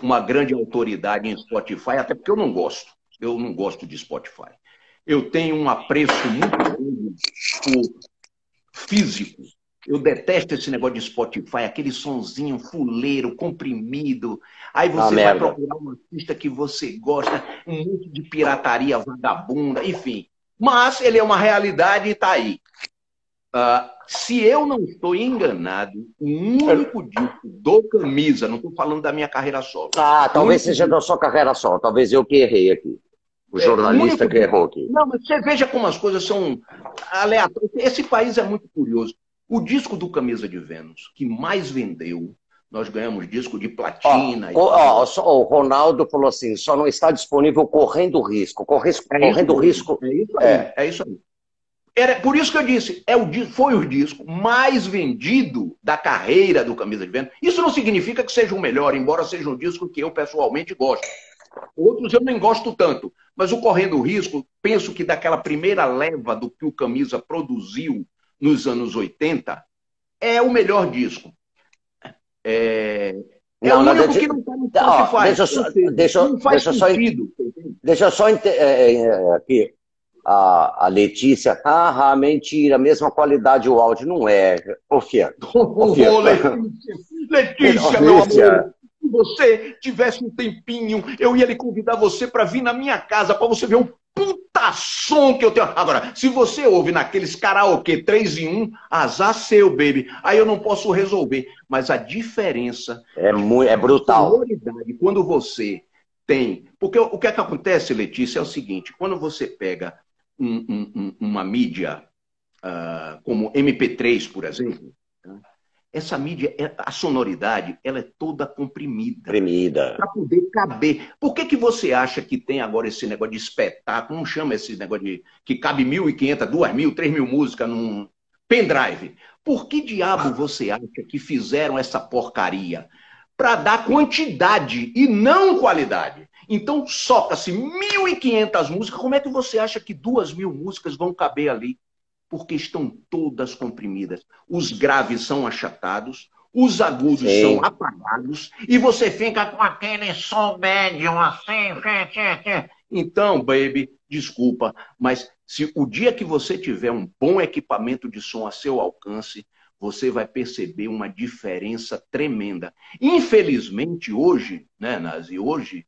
[SPEAKER 3] uma grande autoridade em Spotify, até porque eu não gosto. Eu não gosto de Spotify. Eu tenho um apreço muito grande por físico. Eu detesto esse negócio de Spotify, aquele sonzinho fuleiro, comprimido. Aí você ah, vai merda. procurar uma artista que você gosta, um monte de pirataria vagabunda, enfim. Mas ele é uma realidade e está aí. Uh, se eu não estou enganado, o único disco do Camisa, não estou falando da minha carreira solo.
[SPEAKER 2] Ah, talvez seja da sua carreira solo, talvez eu que errei aqui. O é, jornalista é, que errou aqui.
[SPEAKER 3] Não, mas você veja como as coisas são aleatórias. Esse país é muito curioso. O disco do Camisa de Vênus, que mais vendeu, nós ganhamos disco de platina.
[SPEAKER 2] Ó, ó, ó, o Ronaldo falou assim: só não está disponível correndo risco. Corre, é correndo risco.
[SPEAKER 3] É isso aí. É, é isso aí. Era, por isso que eu disse, é o, foi o disco mais vendido da carreira do Camisa de Vênus. Isso não significa que seja o melhor, embora seja um disco que eu pessoalmente gosto. Outros eu nem gosto tanto, mas o Correndo Risco, penso que daquela primeira leva do que o Camisa produziu nos anos 80, é o melhor disco. É, é não, o único deixa, que não está no Spotify.
[SPEAKER 2] Deixa, só, deixa, deixa, só, deixa só é, é, aqui a, a Letícia, ah, mentira, mesma qualidade o áudio. Não é. Ô, Fia.
[SPEAKER 3] Ô, Letícia, Letícia, meu amor. Se você tivesse um tempinho, eu ia lhe convidar você para vir na minha casa para você ver o puta som que eu tenho. Agora, se você ouve naqueles karaokê 3 em 1, azar seu, baby. Aí eu não posso resolver. Mas a diferença.
[SPEAKER 2] É, muito, é brutal.
[SPEAKER 3] Quando você tem. Porque o que, é que acontece, Letícia, é o seguinte: quando você pega um, um, uma mídia uh, como MP3, por exemplo? Essa mídia, é, a sonoridade, ela é toda comprimida.
[SPEAKER 2] Comprimida.
[SPEAKER 3] Para poder caber. Por que, que você acha que tem agora esse negócio de espetáculo? Como chama esse negócio de que cabe 1.500, 2.000, 3.000 músicas num pendrive? Por que diabo você acha que fizeram essa porcaria? Para dar quantidade e não qualidade. Então, soca-se 1.500 músicas. Como é que você acha que 2.000 músicas vão caber ali? Porque estão todas comprimidas. Os graves são achatados, os agudos Sim. são apagados, e você fica com aquele som médium assim. Então, baby, desculpa, mas se o dia que você tiver um bom equipamento de som a seu alcance, você vai perceber uma diferença tremenda. Infelizmente, hoje, né, Nazi, hoje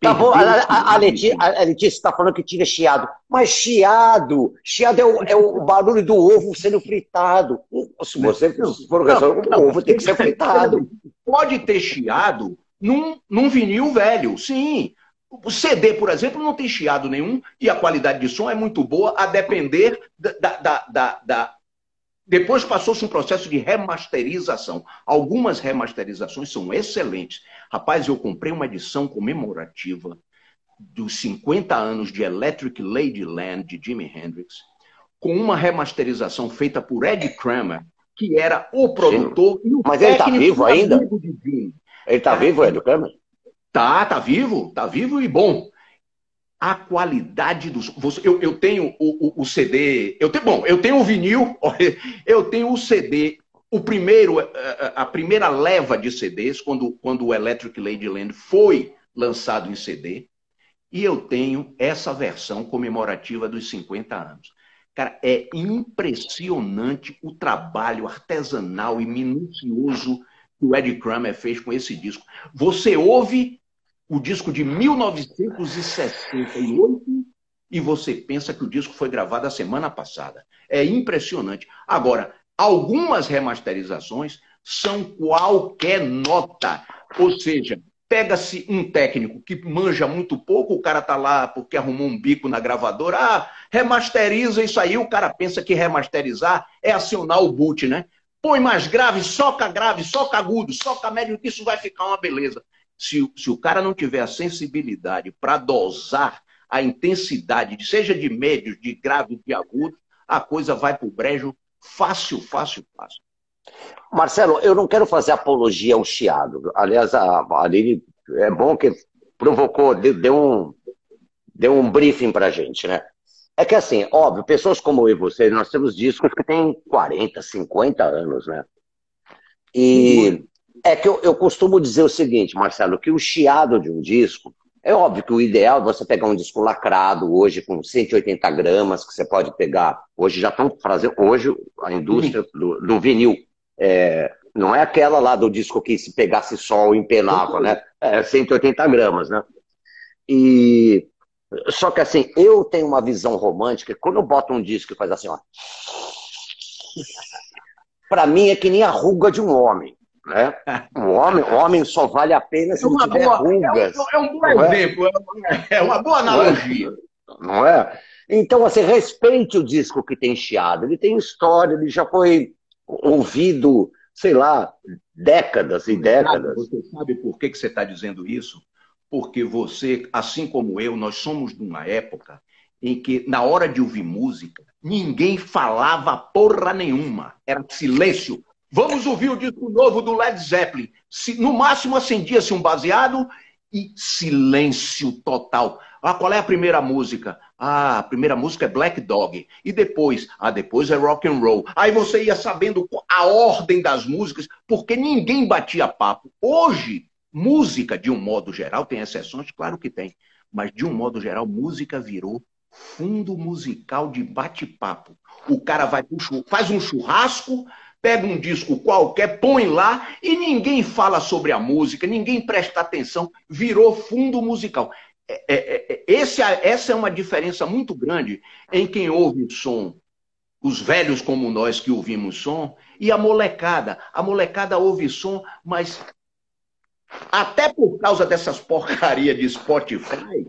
[SPEAKER 2] tá bom, a, a, Letícia, está falando que tira chiado. Mas chiado, chiado é o, é o barulho do ovo sendo fritado. Se você for não, o ovo tem que ser fritado.
[SPEAKER 3] Pode ter chiado num, num vinil velho, sim. O CD, por exemplo, não tem chiado nenhum e a qualidade de som é muito boa, a depender da, da, da, da depois passou-se um processo de remasterização. Algumas remasterizações são excelentes. Rapaz, eu comprei uma edição comemorativa dos 50 anos de Electric Ladyland de Jimi Hendrix, com uma remasterização feita por Ed Kramer, que era o produtor Sim. e o
[SPEAKER 2] Mas ele está vivo ainda? Ele está vivo, Ed Kramer?
[SPEAKER 3] Tá, tá vivo, tá vivo e bom. A qualidade dos. Eu, eu tenho o, o, o CD. Eu tenho, bom, eu tenho o vinil, eu tenho o CD. O primeiro, eh, eh, a primeira leva de CDs, quando, quando o Electric Ladyland foi lançado em CD, e eu tenho essa versão comemorativa dos 50 anos. Cara, é impressionante o trabalho artesanal e minucioso que o Ed Kramer fez com esse disco. Você ouve o disco de 1968 e você pensa que o disco foi gravado a semana passada. É impressionante. Agora, algumas remasterizações são qualquer nota. Ou seja, Pega-se um técnico que manja muito pouco, o cara tá lá porque arrumou um bico na gravadora, ah, remasteriza isso aí, o cara pensa que remasterizar é acionar o boot, né? Põe mais grave, soca grave, soca agudo, soca médio, que isso vai ficar uma beleza. Se, se o cara não tiver a sensibilidade para dosar a intensidade, seja de médio, de grave, de agudo, a coisa vai pro brejo fácil, fácil, fácil.
[SPEAKER 2] Marcelo, eu não quero fazer apologia ao chiado. Aliás, a Aline é bom que provocou, deu um, deu um briefing pra gente, né? É que assim, óbvio, pessoas como eu e você, nós temos discos que têm 40, 50 anos, né? E é que eu, eu costumo dizer o seguinte, Marcelo, que o chiado de um disco, é óbvio que o ideal é você pegar um disco lacrado hoje com 180 gramas, que você pode pegar. Hoje já estão fazendo. Hoje a indústria do, do vinil é, não é aquela lá do disco que se pegasse sol empelava, né? É 180 gramas, né? E só que assim, eu tenho uma visão romântica, quando eu boto um disco e faz assim, ó. Pra mim é que nem a ruga de um homem. Né? O homem, o homem só vale a pena se é tiver boa, rugas.
[SPEAKER 3] É um, é um bom é? exemplo, é? é uma boa analogia.
[SPEAKER 2] Não é? Então, assim, respeite o disco que tem chiado. Ele tem história, ele já foi ouvido, sei lá, décadas e décadas.
[SPEAKER 3] Você sabe por que, que você está dizendo isso? Porque você, assim como eu, nós somos de uma época em que, na hora de ouvir música, ninguém falava porra nenhuma. Era silêncio. Vamos ouvir o disco novo do Led Zeppelin. no máximo acendia-se um baseado e silêncio total. Ah, qual é a primeira música? Ah, a primeira música é Black Dog. E depois? Ah, depois é rock and roll. Aí você ia sabendo a ordem das músicas, porque ninguém batia papo. Hoje, música, de um modo geral, tem exceções, claro que tem, mas de um modo geral, música virou fundo musical de bate-papo. O cara vai faz um churrasco, pega um disco qualquer, põe lá e ninguém fala sobre a música, ninguém presta atenção, virou fundo musical. É, é, é, esse, essa é uma diferença muito grande em quem ouve o som, os velhos como nós que ouvimos som, e a molecada. A molecada ouve som, mas até por causa dessas porcarias de Spotify,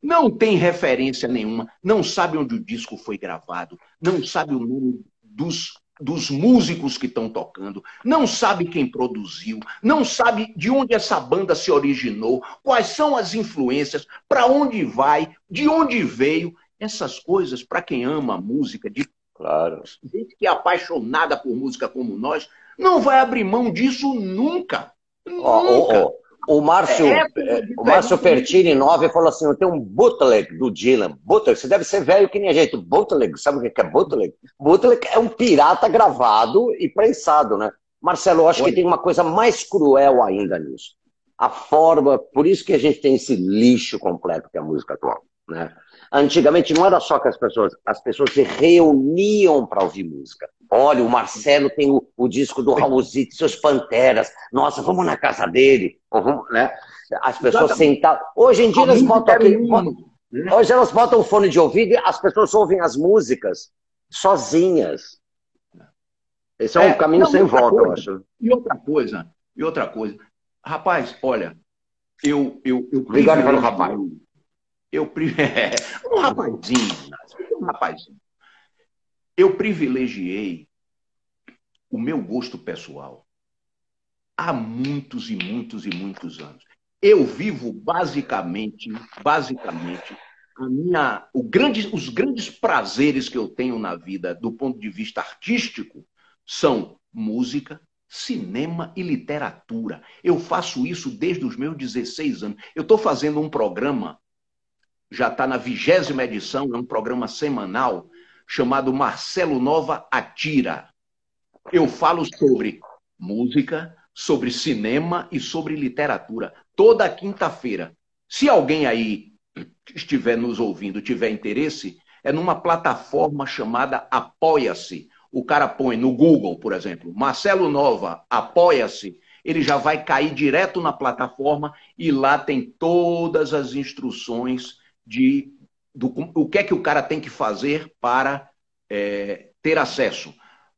[SPEAKER 3] não tem referência nenhuma, não sabe onde o disco foi gravado, não sabe o nome dos dos músicos que estão tocando, não sabe quem produziu, não sabe de onde essa banda se originou, quais são as influências, para onde vai, de onde veio. Essas coisas, para quem ama a música, de claro. gente que é apaixonada por música como nós, não vai abrir mão disso nunca. Nunca.
[SPEAKER 2] Oh, oh, oh. O Márcio, é, é, o Márcio Pertini 9 falou assim: eu tenho um bootleg do Dylan. Bootleg, você deve ser velho que nem a gente. Bootleg, sabe o que é bootleg? Bootleg é um pirata gravado e prensado, né? Marcelo, eu acho Oi. que tem uma coisa mais cruel ainda nisso. A forma, por isso que a gente tem esse lixo completo que é a música atual, né? Antigamente não era só que as pessoas, as pessoas se reuniam para ouvir música. Olha, o Marcelo tem o, o disco do Raulzito, seus Panteras. Nossa, vamos na casa dele. Vamos, né? As pessoas sentavam. Hoje em dia elas botam aqui. Hoje elas botam o fone de ouvido e as pessoas ouvem as músicas sozinhas. Esse é, um é, caminho não, sem volta,
[SPEAKER 3] coisa,
[SPEAKER 2] eu acho.
[SPEAKER 3] E outra coisa, e outra coisa. Rapaz, olha, eu. eu, eu
[SPEAKER 2] Obrigado pelo rapaz.
[SPEAKER 3] Eu, é, um rapazinho, um rapazinho. Eu privilegiei o meu gosto pessoal há muitos e muitos e muitos anos. Eu vivo basicamente, basicamente, a minha, o grande, os grandes prazeres que eu tenho na vida do ponto de vista artístico são música, cinema e literatura. Eu faço isso desde os meus 16 anos. Eu estou fazendo um programa, já está na vigésima edição, é um programa semanal, chamado Marcelo Nova Atira. Eu falo sobre música, sobre cinema e sobre literatura, toda quinta-feira. Se alguém aí estiver nos ouvindo, tiver interesse, é numa plataforma chamada Apoia-se. O cara põe no Google, por exemplo, Marcelo Nova, Apoia-se, ele já vai cair direto na plataforma e lá tem todas as instruções de do, o que é que o cara tem que fazer para é, ter acesso.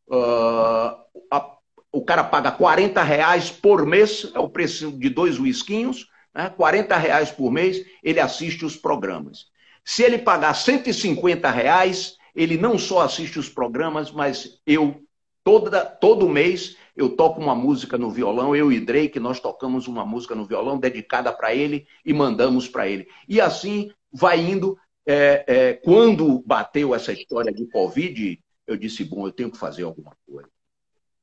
[SPEAKER 3] Uh, a, o cara paga 40 reais por mês, é o preço de dois whiskinhos, né? 40 reais por mês, ele assiste os programas. Se ele pagar 150 reais, ele não só assiste os programas, mas eu, toda, todo mês, eu toco uma música no violão, eu e Drake, nós tocamos uma música no violão dedicada para ele e mandamos para ele. E assim vai indo. É, é, quando bateu essa história de Covid, eu disse, bom, eu tenho que fazer alguma coisa.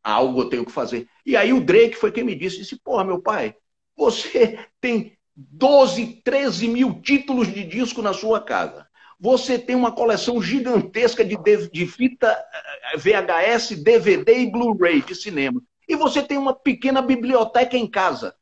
[SPEAKER 3] Algo eu tenho que fazer. E aí o Drake foi quem me disse, disse, porra, meu pai, você tem 12, 13 mil títulos de disco na sua casa. Você tem uma coleção gigantesca de, de fita eh, VHS, DVD e Blu-ray de cinema. E você tem uma pequena biblioteca em casa.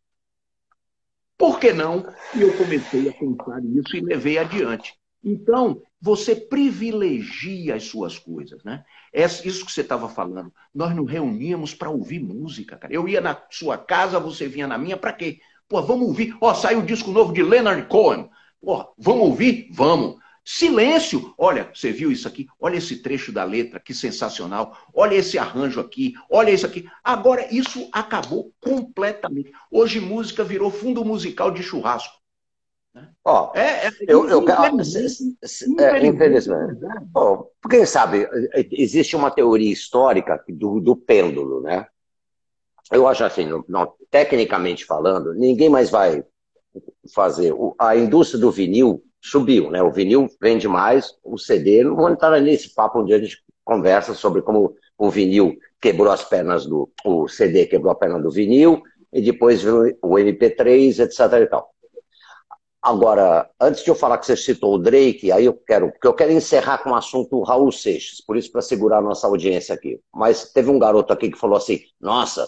[SPEAKER 3] Por que não? E eu comecei a pensar nisso e levei adiante. Então, você privilegia as suas coisas, né? Isso que você estava falando. Nós nos reuníamos para ouvir música, cara. Eu ia na sua casa, você vinha na minha, para quê? Pô, vamos ouvir. Ó, saiu um disco novo de Leonard Cohen. Pô, vamos ouvir? Vamos. Silêncio. Olha, você viu isso aqui? Olha esse trecho da letra, que sensacional. Olha esse arranjo aqui. Olha isso aqui. Agora, isso acabou completamente. Hoje, música virou fundo musical de churrasco.
[SPEAKER 2] Né? Ó, é, é, eu, eu quero. É, infelizmente. Oh, porque, sabe, existe uma teoria histórica do, do pêndulo, né? eu acho assim, não, tecnicamente falando, ninguém mais vai fazer. A indústria do vinil subiu, né? O vinil vende mais, o CD, não vou entrar nesse papo onde a gente conversa sobre como o vinil quebrou as pernas do. O CD quebrou a perna do vinil, e depois o MP3, etc. e tal. Agora, antes de eu falar que você citou o Drake, aí eu quero, porque eu quero encerrar com o assunto Raul Seixas, por isso para segurar a nossa audiência aqui. Mas teve um garoto aqui que falou assim: "Nossa,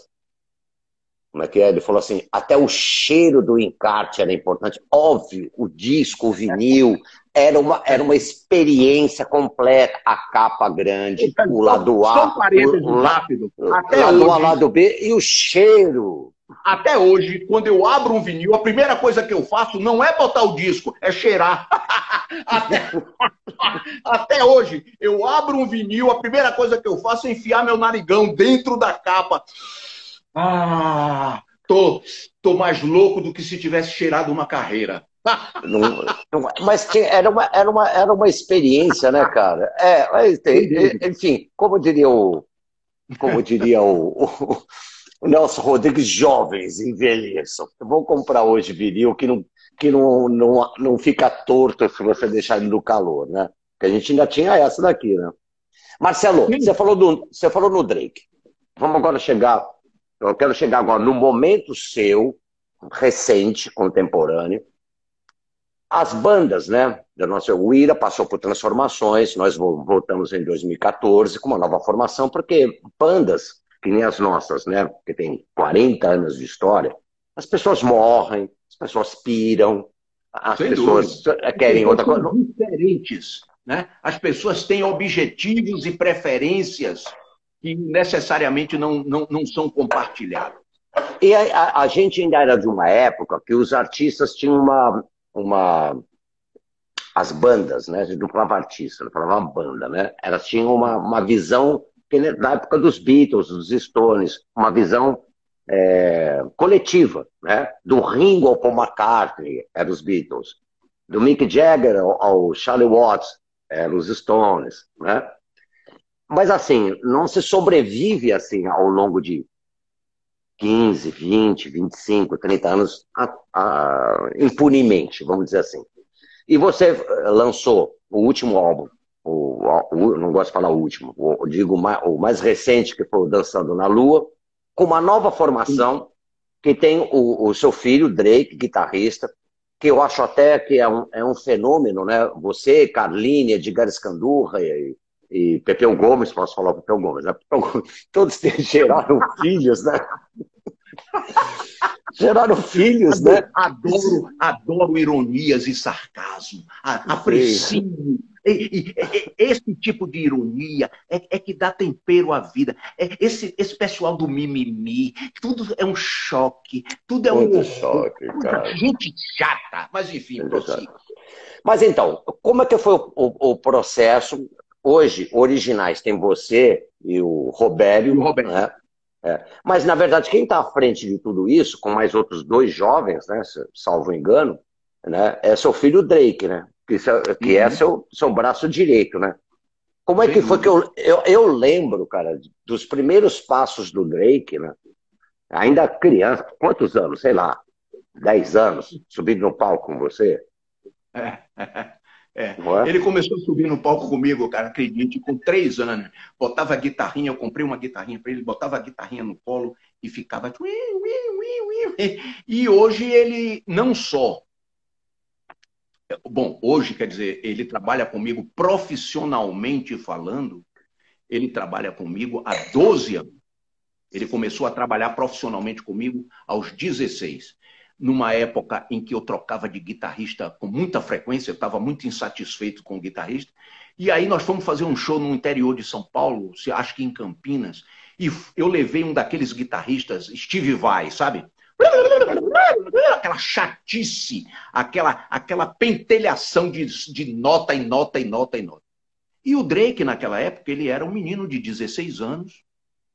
[SPEAKER 2] como é que é? Ele falou assim: até o cheiro do encarte era importante. Óbvio, o disco, o vinil, era uma, era uma experiência completa. A capa grande, então, o lado A,
[SPEAKER 3] o, o, rápido.
[SPEAKER 2] Até lado hoje, A, lado B e o cheiro.
[SPEAKER 3] Até hoje, quando eu abro um vinil, a primeira coisa que eu faço não é botar o disco, é cheirar. até, até hoje, eu abro um vinil, a primeira coisa que eu faço é enfiar meu narigão dentro da capa. Ah, tô, tô mais louco do que se tivesse cheirado uma carreira.
[SPEAKER 2] Não, não, mas era uma, era, uma, era uma experiência, né, cara? É, enfim, como diria o, como diria o, o, o Nelson Rodrigues, jovens envelheçam. Vou comprar hoje vinil que não, que não, não, não fica torto se você deixar ele no calor, né? Porque a gente ainda tinha essa daqui, né? Marcelo, você falou, do, você falou no Drake. Vamos agora chegar eu quero chegar agora no momento seu, recente, contemporâneo. As bandas, né? Da nossa o Ira passou por transformações. Nós voltamos em 2014 com uma nova formação, porque bandas que nem as nossas, né? Que tem 40 anos de história, as pessoas morrem, as pessoas piram, as Sem pessoas dúvida. querem outra coisa.
[SPEAKER 3] Diferentes, né? As pessoas têm objetivos e preferências que necessariamente não, não, não são compartilhados.
[SPEAKER 2] E a, a, gente ainda era de uma época que os artistas tinham uma. uma as bandas, né? A gente não falava artista, não falava banda, né? Elas tinham uma, uma visão, na época dos Beatles, dos Stones, uma visão é, coletiva, né? Do Ringo ao Paul McCartney, eram os Beatles. Do Mick Jagger ao, ao Charlie Watts, eram os Stones, né? Mas assim, não se sobrevive assim ao longo de 15, 20, 25, 30 anos a, a, impunemente, vamos dizer assim. E você eh, lançou o último álbum, o, o não gosto de falar o último, o, digo mais, o mais recente, que foi o Dançando na Lua, com uma nova formação, que tem o, o seu filho, Drake, guitarrista, que eu acho até que é um, é um fenômeno, né? Você, Carline, Edgar Escandurra e, e Pepeu Gomes, posso falar Pepeu Gomes, né? Todos geraram filhos, né? geraram filhos, né?
[SPEAKER 3] Adoro, adoro ironias e sarcasmo. Aprecio. Esse tipo de ironia é, é, que dá tempero à vida. É esse, esse pessoal do mimimi, tudo é um choque, tudo é
[SPEAKER 2] Muito
[SPEAKER 3] um
[SPEAKER 2] choque, cara.
[SPEAKER 3] gente chata. Mas enfim, é.
[SPEAKER 2] Mas então, como é que foi o, o, o, processo? Hoje, originais tem você e o Robério,
[SPEAKER 3] o Robério.
[SPEAKER 2] Né? É. Mas, na verdade, quem está à frente de tudo isso, com mais outros dois jovens, né, salvo engano, né, é seu filho Drake, né? Que, que é uhum. seu, seu braço direito, né? Como é que foi que eu, eu, eu lembro, cara, dos primeiros passos do Drake, né? Ainda criança, quantos anos? Sei lá, 10 anos, subindo no palco com você?
[SPEAKER 3] É. É. Ele começou a subir no palco comigo, cara, acredite, com três anos. Botava a guitarrinha, eu comprei uma guitarrinha para ele, botava a guitarrinha no colo e ficava. E hoje ele não só. Bom, hoje, quer dizer, ele trabalha comigo profissionalmente falando, ele trabalha comigo há 12 anos. Ele começou a trabalhar profissionalmente comigo aos 16 numa época em que eu trocava de guitarrista com muita frequência, eu estava muito insatisfeito com o guitarrista. E aí nós fomos fazer um show no interior de São Paulo, acho que em Campinas, e eu levei um daqueles guitarristas, Steve Vai, sabe? Aquela chatice, aquela, aquela pentelhação de, de nota em nota e nota e nota. E o Drake, naquela época, ele era um menino de 16 anos,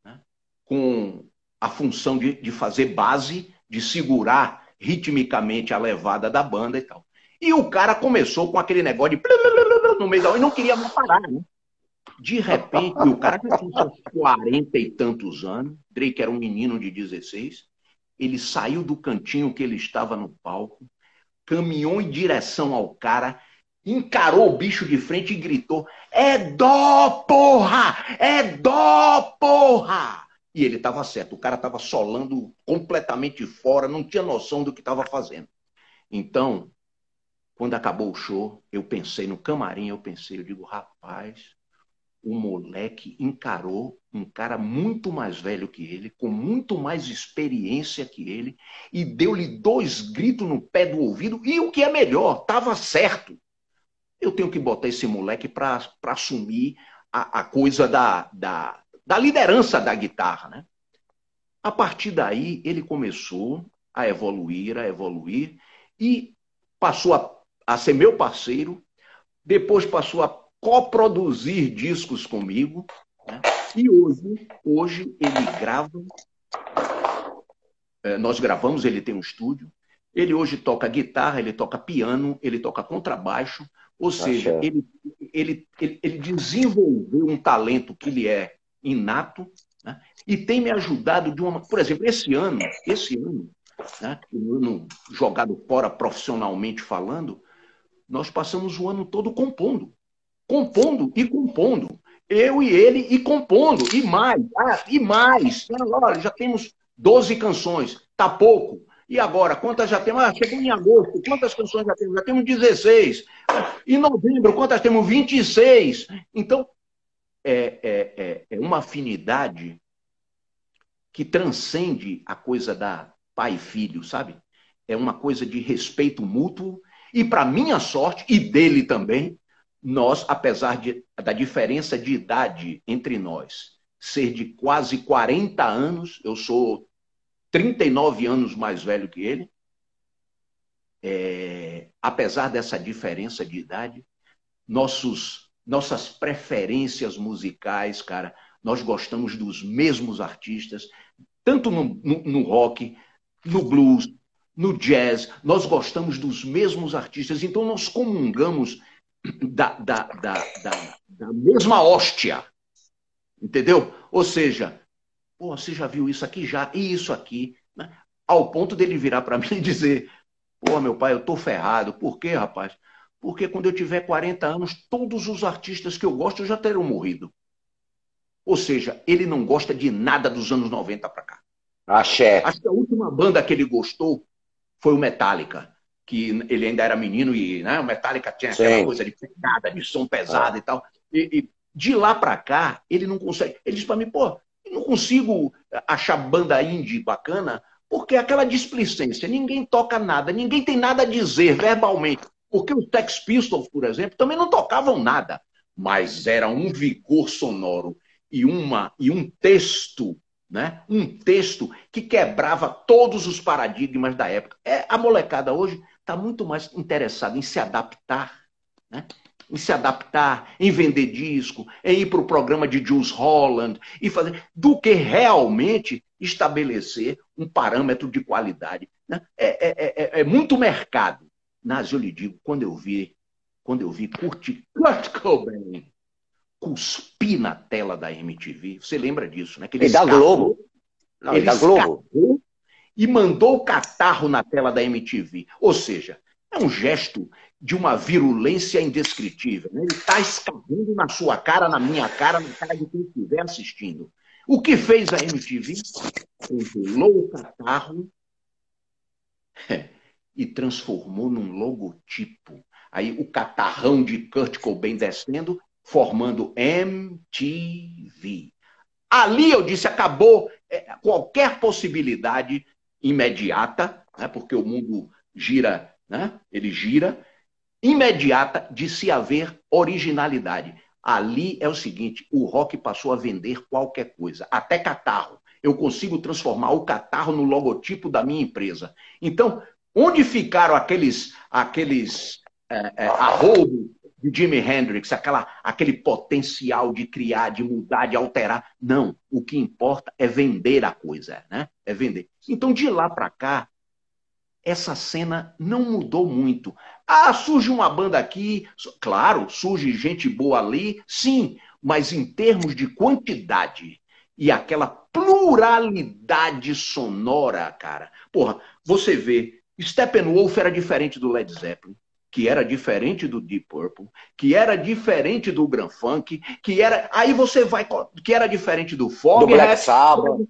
[SPEAKER 3] né? com a função de, de fazer base, de segurar ritmicamente a levada da banda e tal. E o cara começou com aquele negócio de no meio da e não queria mais parar, né? De repente, o cara já tinha seus 40 e tantos anos, Drake era um menino de 16, ele saiu do cantinho que ele estava no palco, caminhou em direção ao cara, encarou o bicho de frente e gritou: É dó, porra! É dó, porra! E ele estava certo, o cara estava solando completamente fora, não tinha noção do que estava fazendo. Então, quando acabou o show, eu pensei no camarim, eu pensei, eu digo, rapaz, o moleque encarou um cara muito mais velho que ele, com muito mais experiência que ele, e deu-lhe dois gritos no pé do ouvido, e o que é melhor, estava certo. Eu tenho que botar esse moleque para assumir a, a coisa da, da, da liderança da guitarra, né? A partir daí, ele começou a evoluir, a evoluir, e passou a, a ser meu parceiro, depois passou a coproduzir discos comigo, né? e hoje, hoje ele grava, é, nós gravamos, ele tem um estúdio, ele hoje toca guitarra, ele toca piano, ele toca contrabaixo, ou seja, ele, ele, ele, ele desenvolveu um talento que lhe é inato, né? e tem me ajudado de uma. Por exemplo, esse ano, esse ano, né? um ano jogado fora profissionalmente falando, nós passamos o ano todo compondo. Compondo e compondo. Eu e ele e compondo. E mais, ah, e mais. Olha, já temos 12 canções, tá pouco. E agora, quantas já temos? Ah, chegou em agosto, quantas canções já temos? Já temos 16. Em novembro, quantas temos? 26. Então, é, é, é, é uma afinidade que transcende a coisa da pai e filho, sabe? É uma coisa de respeito mútuo. E, para minha sorte, e dele também, nós, apesar de, da diferença de idade entre nós ser de quase 40 anos, eu sou 39 anos mais velho que ele, é, apesar dessa diferença de idade, nossos nossas preferências musicais, cara. Nós gostamos dos mesmos artistas, tanto no, no, no rock, no blues, no jazz. Nós gostamos dos mesmos artistas, então nós comungamos da, da, da, da, da mesma hóstia. Entendeu? Ou seja, pô, você já viu isso aqui já, e isso aqui, né? ao ponto dele virar para mim e dizer: pô, meu pai, eu tô ferrado. Por quê, rapaz? Porque quando eu tiver 40 anos, todos os artistas que eu gosto já terão morrido. Ou seja, ele não gosta de nada dos anos 90 para cá.
[SPEAKER 2] Axé.
[SPEAKER 3] Acho que a última banda que ele gostou foi o Metallica, que ele ainda era menino e né, o Metallica tinha aquela Sim. coisa de pegada, de som pesado é. e tal. E, e de lá para cá, ele não consegue. Ele diz para mim, pô, não consigo achar banda indie bacana, porque é aquela displicência, ninguém toca nada, ninguém tem nada a dizer verbalmente. Porque os Sex Pistols, por exemplo, também não tocavam nada, mas era um vigor sonoro e, uma, e um texto, né? um texto que quebrava todos os paradigmas da época. É, a molecada hoje está muito mais interessada em se adaptar, né? em se adaptar, em vender disco, em ir para o programa de Jules Holland, e fazer, do que realmente estabelecer um parâmetro de qualidade. Né? É, é, é, é muito mercado. Mas eu lhe digo, quando eu vi, quando eu vi Kurt, Kurt Cobain cuspir na tela da MTV, você lembra disso, né?
[SPEAKER 2] Que ele e da Globo.
[SPEAKER 3] Não, ele da Globo. E mandou o catarro na tela da MTV. Ou seja, é um gesto de uma virulência indescritível. Né? Ele está escavando na sua cara, na minha cara, na cara de quem estiver assistindo. O que fez a MTV? Congelou o catarro e transformou num logotipo. Aí o catarrão de Kurt Cobain descendo, formando MTV. Ali eu disse, acabou é, qualquer possibilidade imediata, né, porque o mundo gira, né, ele gira, imediata de se haver originalidade. Ali é o seguinte, o rock passou a vender qualquer coisa, até catarro. Eu consigo transformar o catarro no logotipo da minha empresa. Então, Onde ficaram aqueles, aqueles é, é, de Jimi Hendrix, aquela, aquele potencial de criar, de mudar, de alterar? Não. O que importa é vender a coisa, né? É vender. Então, de lá para cá, essa cena não mudou muito. Ah, surge uma banda aqui, claro, surge gente boa ali, sim, mas em termos de quantidade e aquela pluralidade sonora, cara. Porra, você vê Steppenwolf era diferente do Led Zeppelin, que era diferente do Deep Purple, que era diferente do Grand Funk, que era. Aí você vai. que era diferente do Fog.
[SPEAKER 2] Do Black Sabbath.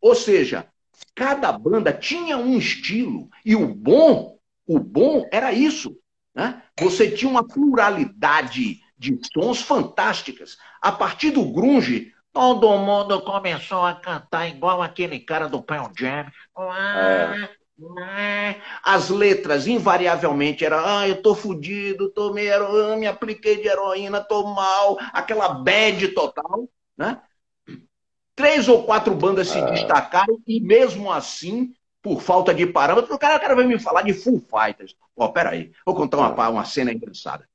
[SPEAKER 3] Ou seja, cada banda tinha um estilo. E o bom, o bom era isso. Né? Você tinha uma pluralidade de sons fantásticas. A partir do grunge, todo mundo começou a cantar igual aquele cara do Pearl Jam. É. As letras, invariavelmente, eram, ah, eu tô fudido, tomei heroína, me apliquei de heroína, tô mal, aquela bad total, né? Três ou quatro bandas se ah. destacaram e mesmo assim, por falta de parâmetro, o cara, o cara vai me falar de Full Fighters. Ó, oh, peraí, vou contar uma, uma cena engraçada.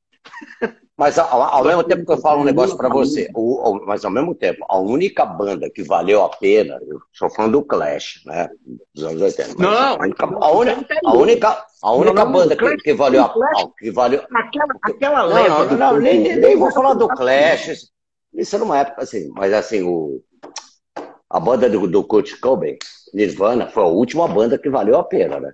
[SPEAKER 2] Mas ao, ao mesmo tempo que eu falo um negócio para você, o, o, mas ao mesmo tempo, a única banda que valeu a pena, eu sou fã do Clash, né? Dos anos 80.
[SPEAKER 3] Não,
[SPEAKER 2] a única, a única, a única, a única não, banda que, que valeu a pena. Que valeu,
[SPEAKER 3] aquela, aquela leva.
[SPEAKER 2] Não, não, nem, nem vou falar do Clash. Isso é numa época assim, mas assim, o, a banda do, do Kurt Cobain, Nirvana, foi a última banda que valeu a pena, né?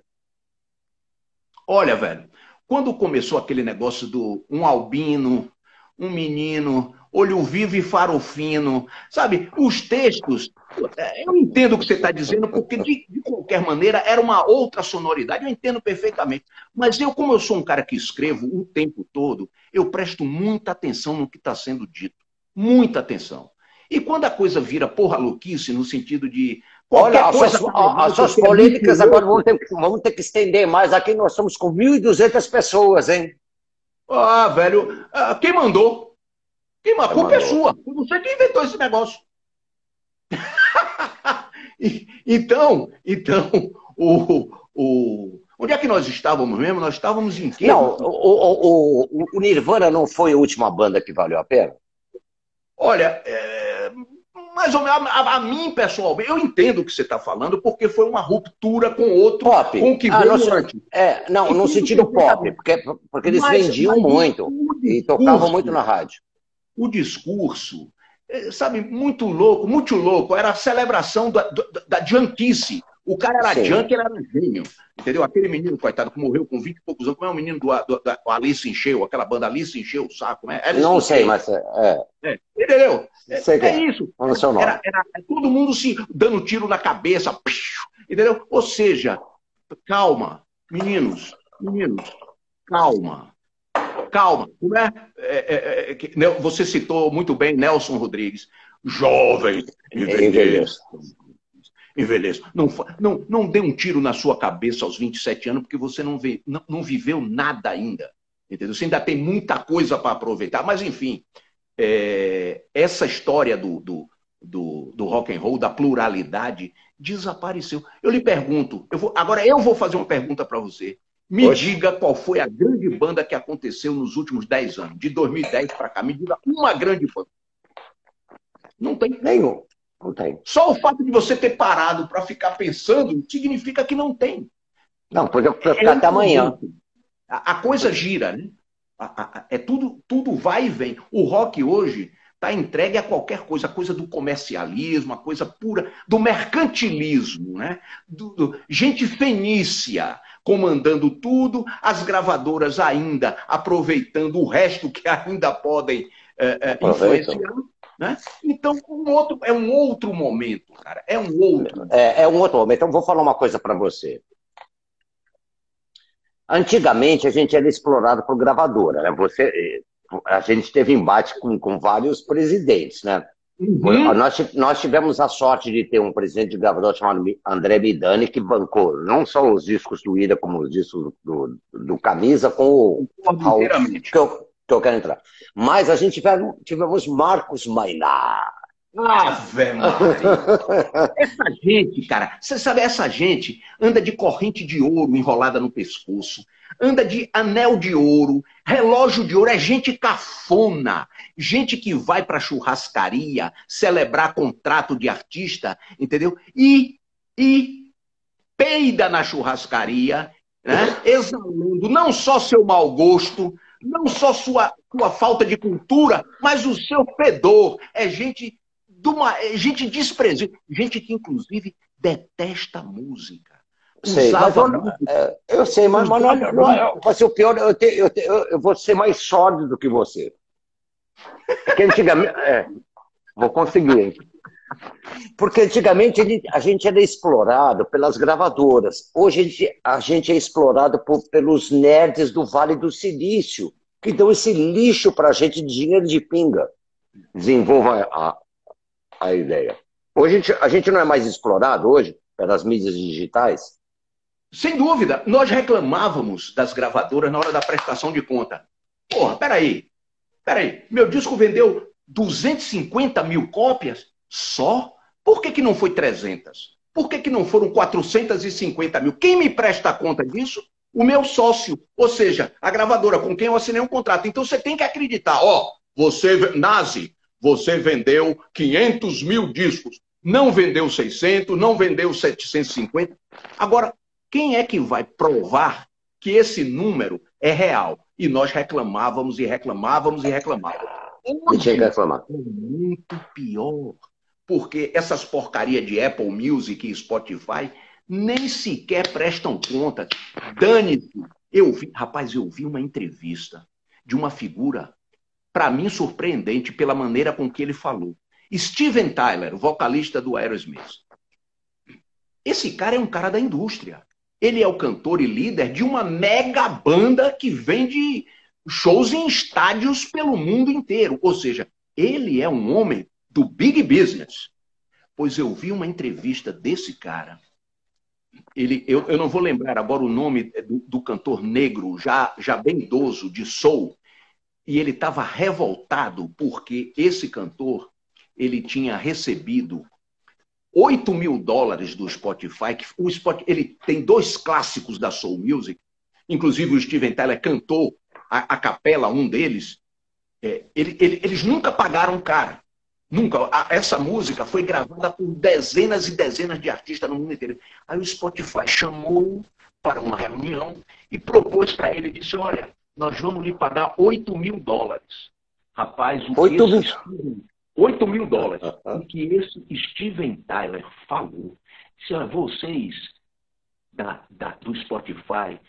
[SPEAKER 3] Olha, velho, quando começou aquele negócio do um albino, um menino, olho vivo e faro fino, sabe? Os textos, eu entendo o que você está dizendo, porque de, de, qualquer maneira era uma outra sonoridade, eu entendo perfeitamente. Mas eu, como eu sou um cara que escrevo o tempo todo, eu presto muita atenção no que está sendo dito. Muita atenção. E quando a coisa vira porra louquice, no sentido de
[SPEAKER 2] Olha, as suas, as suas políticas agora vamos ter, vamos ter que estender mais. Aqui nós estamos com 1.200 pessoas, hein?
[SPEAKER 3] Ah, velho, ah, quem mandou? Quem, a culpa é sua. Você que inventou esse negócio. então, então, o, o, onde é que nós estávamos mesmo? Nós estávamos em quê?
[SPEAKER 2] Não, o, o, o, o Nirvana não foi a última banda que valeu a pena?
[SPEAKER 3] Olha, é, mais ou menos, a, a, mim, pessoal, eu entendo o que você está falando, porque foi uma ruptura com outro,
[SPEAKER 2] pop.
[SPEAKER 3] com o que
[SPEAKER 2] ah, veio no, antes. É, não, no sentido pop, porque, porque eles mas, vendiam mas muito discurso, e tocavam muito na rádio.
[SPEAKER 3] O discurso, é, sabe, muito louco, muito louco, era a celebração da, da, da. O cara era Sim. junk, ele era gênio. Entendeu? Aquele menino, coitado, que morreu com 20 e poucos anos, como é o menino do, do, do Alice Encheu, aquela banda Alice Encheu o saco, né?
[SPEAKER 2] Alice não sei, mas. É.
[SPEAKER 3] é. Entendeu? É, sei é, é isso. Era, era, todo mundo se dando tiro na cabeça. Entendeu? Ou seja, calma, meninos, meninos, calma. Calma. Como é? é, é, é você citou muito bem Nelson Rodrigues. Jovem, envelheça envelheça. Não, não, não dê um tiro na sua cabeça aos 27 anos, porque você não, vê, não, não viveu nada ainda. Entendeu? Você ainda tem muita coisa para aproveitar. Mas, enfim, é, essa história do, do, do, do, rock and roll, da pluralidade, desapareceu. Eu lhe pergunto, eu vou, agora eu vou fazer uma pergunta para você. Me diga qual foi a grande banda que aconteceu nos últimos 10 anos, de 2010 para cá. Me diga uma grande banda. Não tem.
[SPEAKER 2] Nenhum. Não tem.
[SPEAKER 3] Só o fato de você ter parado para ficar pensando significa que não tem.
[SPEAKER 2] Não, pode ficar é até amanhã.
[SPEAKER 3] A, a, coisa gira, né? A, a, é tudo, tudo vai e vem. O rock hoje está entregue a qualquer coisa, a coisa do comercialismo, a coisa pura, do mercantilismo, né? Do, do, gente fenícia comandando tudo, as gravadoras ainda aproveitando o resto que ainda podem é, é, influenciar né? Então, um outro, é um outro momento, cara. É um outro.
[SPEAKER 2] É, é um outro momento. Então, vou falar uma coisa para você. Antigamente, a gente era explorado por gravadora. Né? Você, a gente teve embate com, com vários presidentes, né? Uhum. Nós, nós tivemos a sorte de ter um presidente de gravador chamado André Midani, que bancou não só os discos do Ida, como os discos do, do, do Camisa, com o. Que eu, que eu quero entrar. Mas a gente tivemos, Marcos Mainá.
[SPEAKER 3] Ave Maria. Essa gente, cara, você sabe, essa gente anda de corrente de ouro enrolada no pescoço, anda de anel de ouro, relógio de ouro, é gente cafona, gente que vai pra churrascaria celebrar contrato de artista, entendeu? E, e peida na churrascaria, né? exalando não só seu mau gosto, não só sua, sua falta de cultura, mas o seu fedor. É gente, de uma, é gente desprezível, gente que inclusive detesta música.
[SPEAKER 2] Sei, mas eu, é, eu, sei, mas, mas não, não, mas o pior, eu, te, eu, te, eu, vou ser mais sólido do que você. Porque antigamente. É, vou conseguir. Porque antigamente a gente era explorado pelas gravadoras. Hoje a gente, a gente é explorado por, pelos nerds do Vale do Silício, que dão esse lixo para a gente de dinheiro de pinga. Desenvolva a, a ideia. Hoje a gente, a gente não é mais explorado hoje pelas mídias digitais?
[SPEAKER 3] Sem dúvida. Nós reclamávamos das gravadoras na hora da prestação de conta. Porra, peraí. Peraí. Meu disco vendeu 250 mil cópias? Só? Por que, que não foi 300? Por que, que não foram 450 mil? Quem me presta conta disso? O meu sócio, ou seja, a gravadora com quem eu assinei um contrato. Então você tem que acreditar, ó, você, Nazi, você vendeu 500 mil discos, não vendeu 600, não vendeu 750. Agora, quem é que vai provar que esse número é real? E nós reclamávamos e reclamávamos e reclamávamos.
[SPEAKER 2] Hoje, reclamar.
[SPEAKER 3] é muito pior porque essas porcarias de Apple Music e Spotify nem sequer prestam conta. Dane-se. Eu vi, rapaz, eu vi uma entrevista de uma figura, para mim, surpreendente pela maneira com que ele falou. Steven Tyler, vocalista do Aerosmith. Esse cara é um cara da indústria. Ele é o cantor e líder de uma mega banda que vende shows em estádios pelo mundo inteiro. Ou seja, ele é um homem do big business. Pois eu vi uma entrevista desse cara. Ele, eu, eu não vou lembrar agora o nome do, do cantor negro, já, já bem idoso, de soul. E ele estava revoltado porque esse cantor ele tinha recebido 8 mil dólares do Spotify. Que o Spotify ele tem dois clássicos da Soul Music. Inclusive o Steven Tyler cantou a, a capela, um deles. É, ele, ele, eles nunca pagaram cara. Nunca. Essa música foi gravada por dezenas e dezenas de artistas no mundo inteiro. Aí o Spotify chamou para uma reunião e propôs para ele, disse, olha, nós vamos lhe pagar 8 mil dólares. Rapaz, o
[SPEAKER 2] 8 mil.
[SPEAKER 3] Steven, 8 mil dólares. O que esse Steven Tyler falou, Se vocês da, da, do Spotify,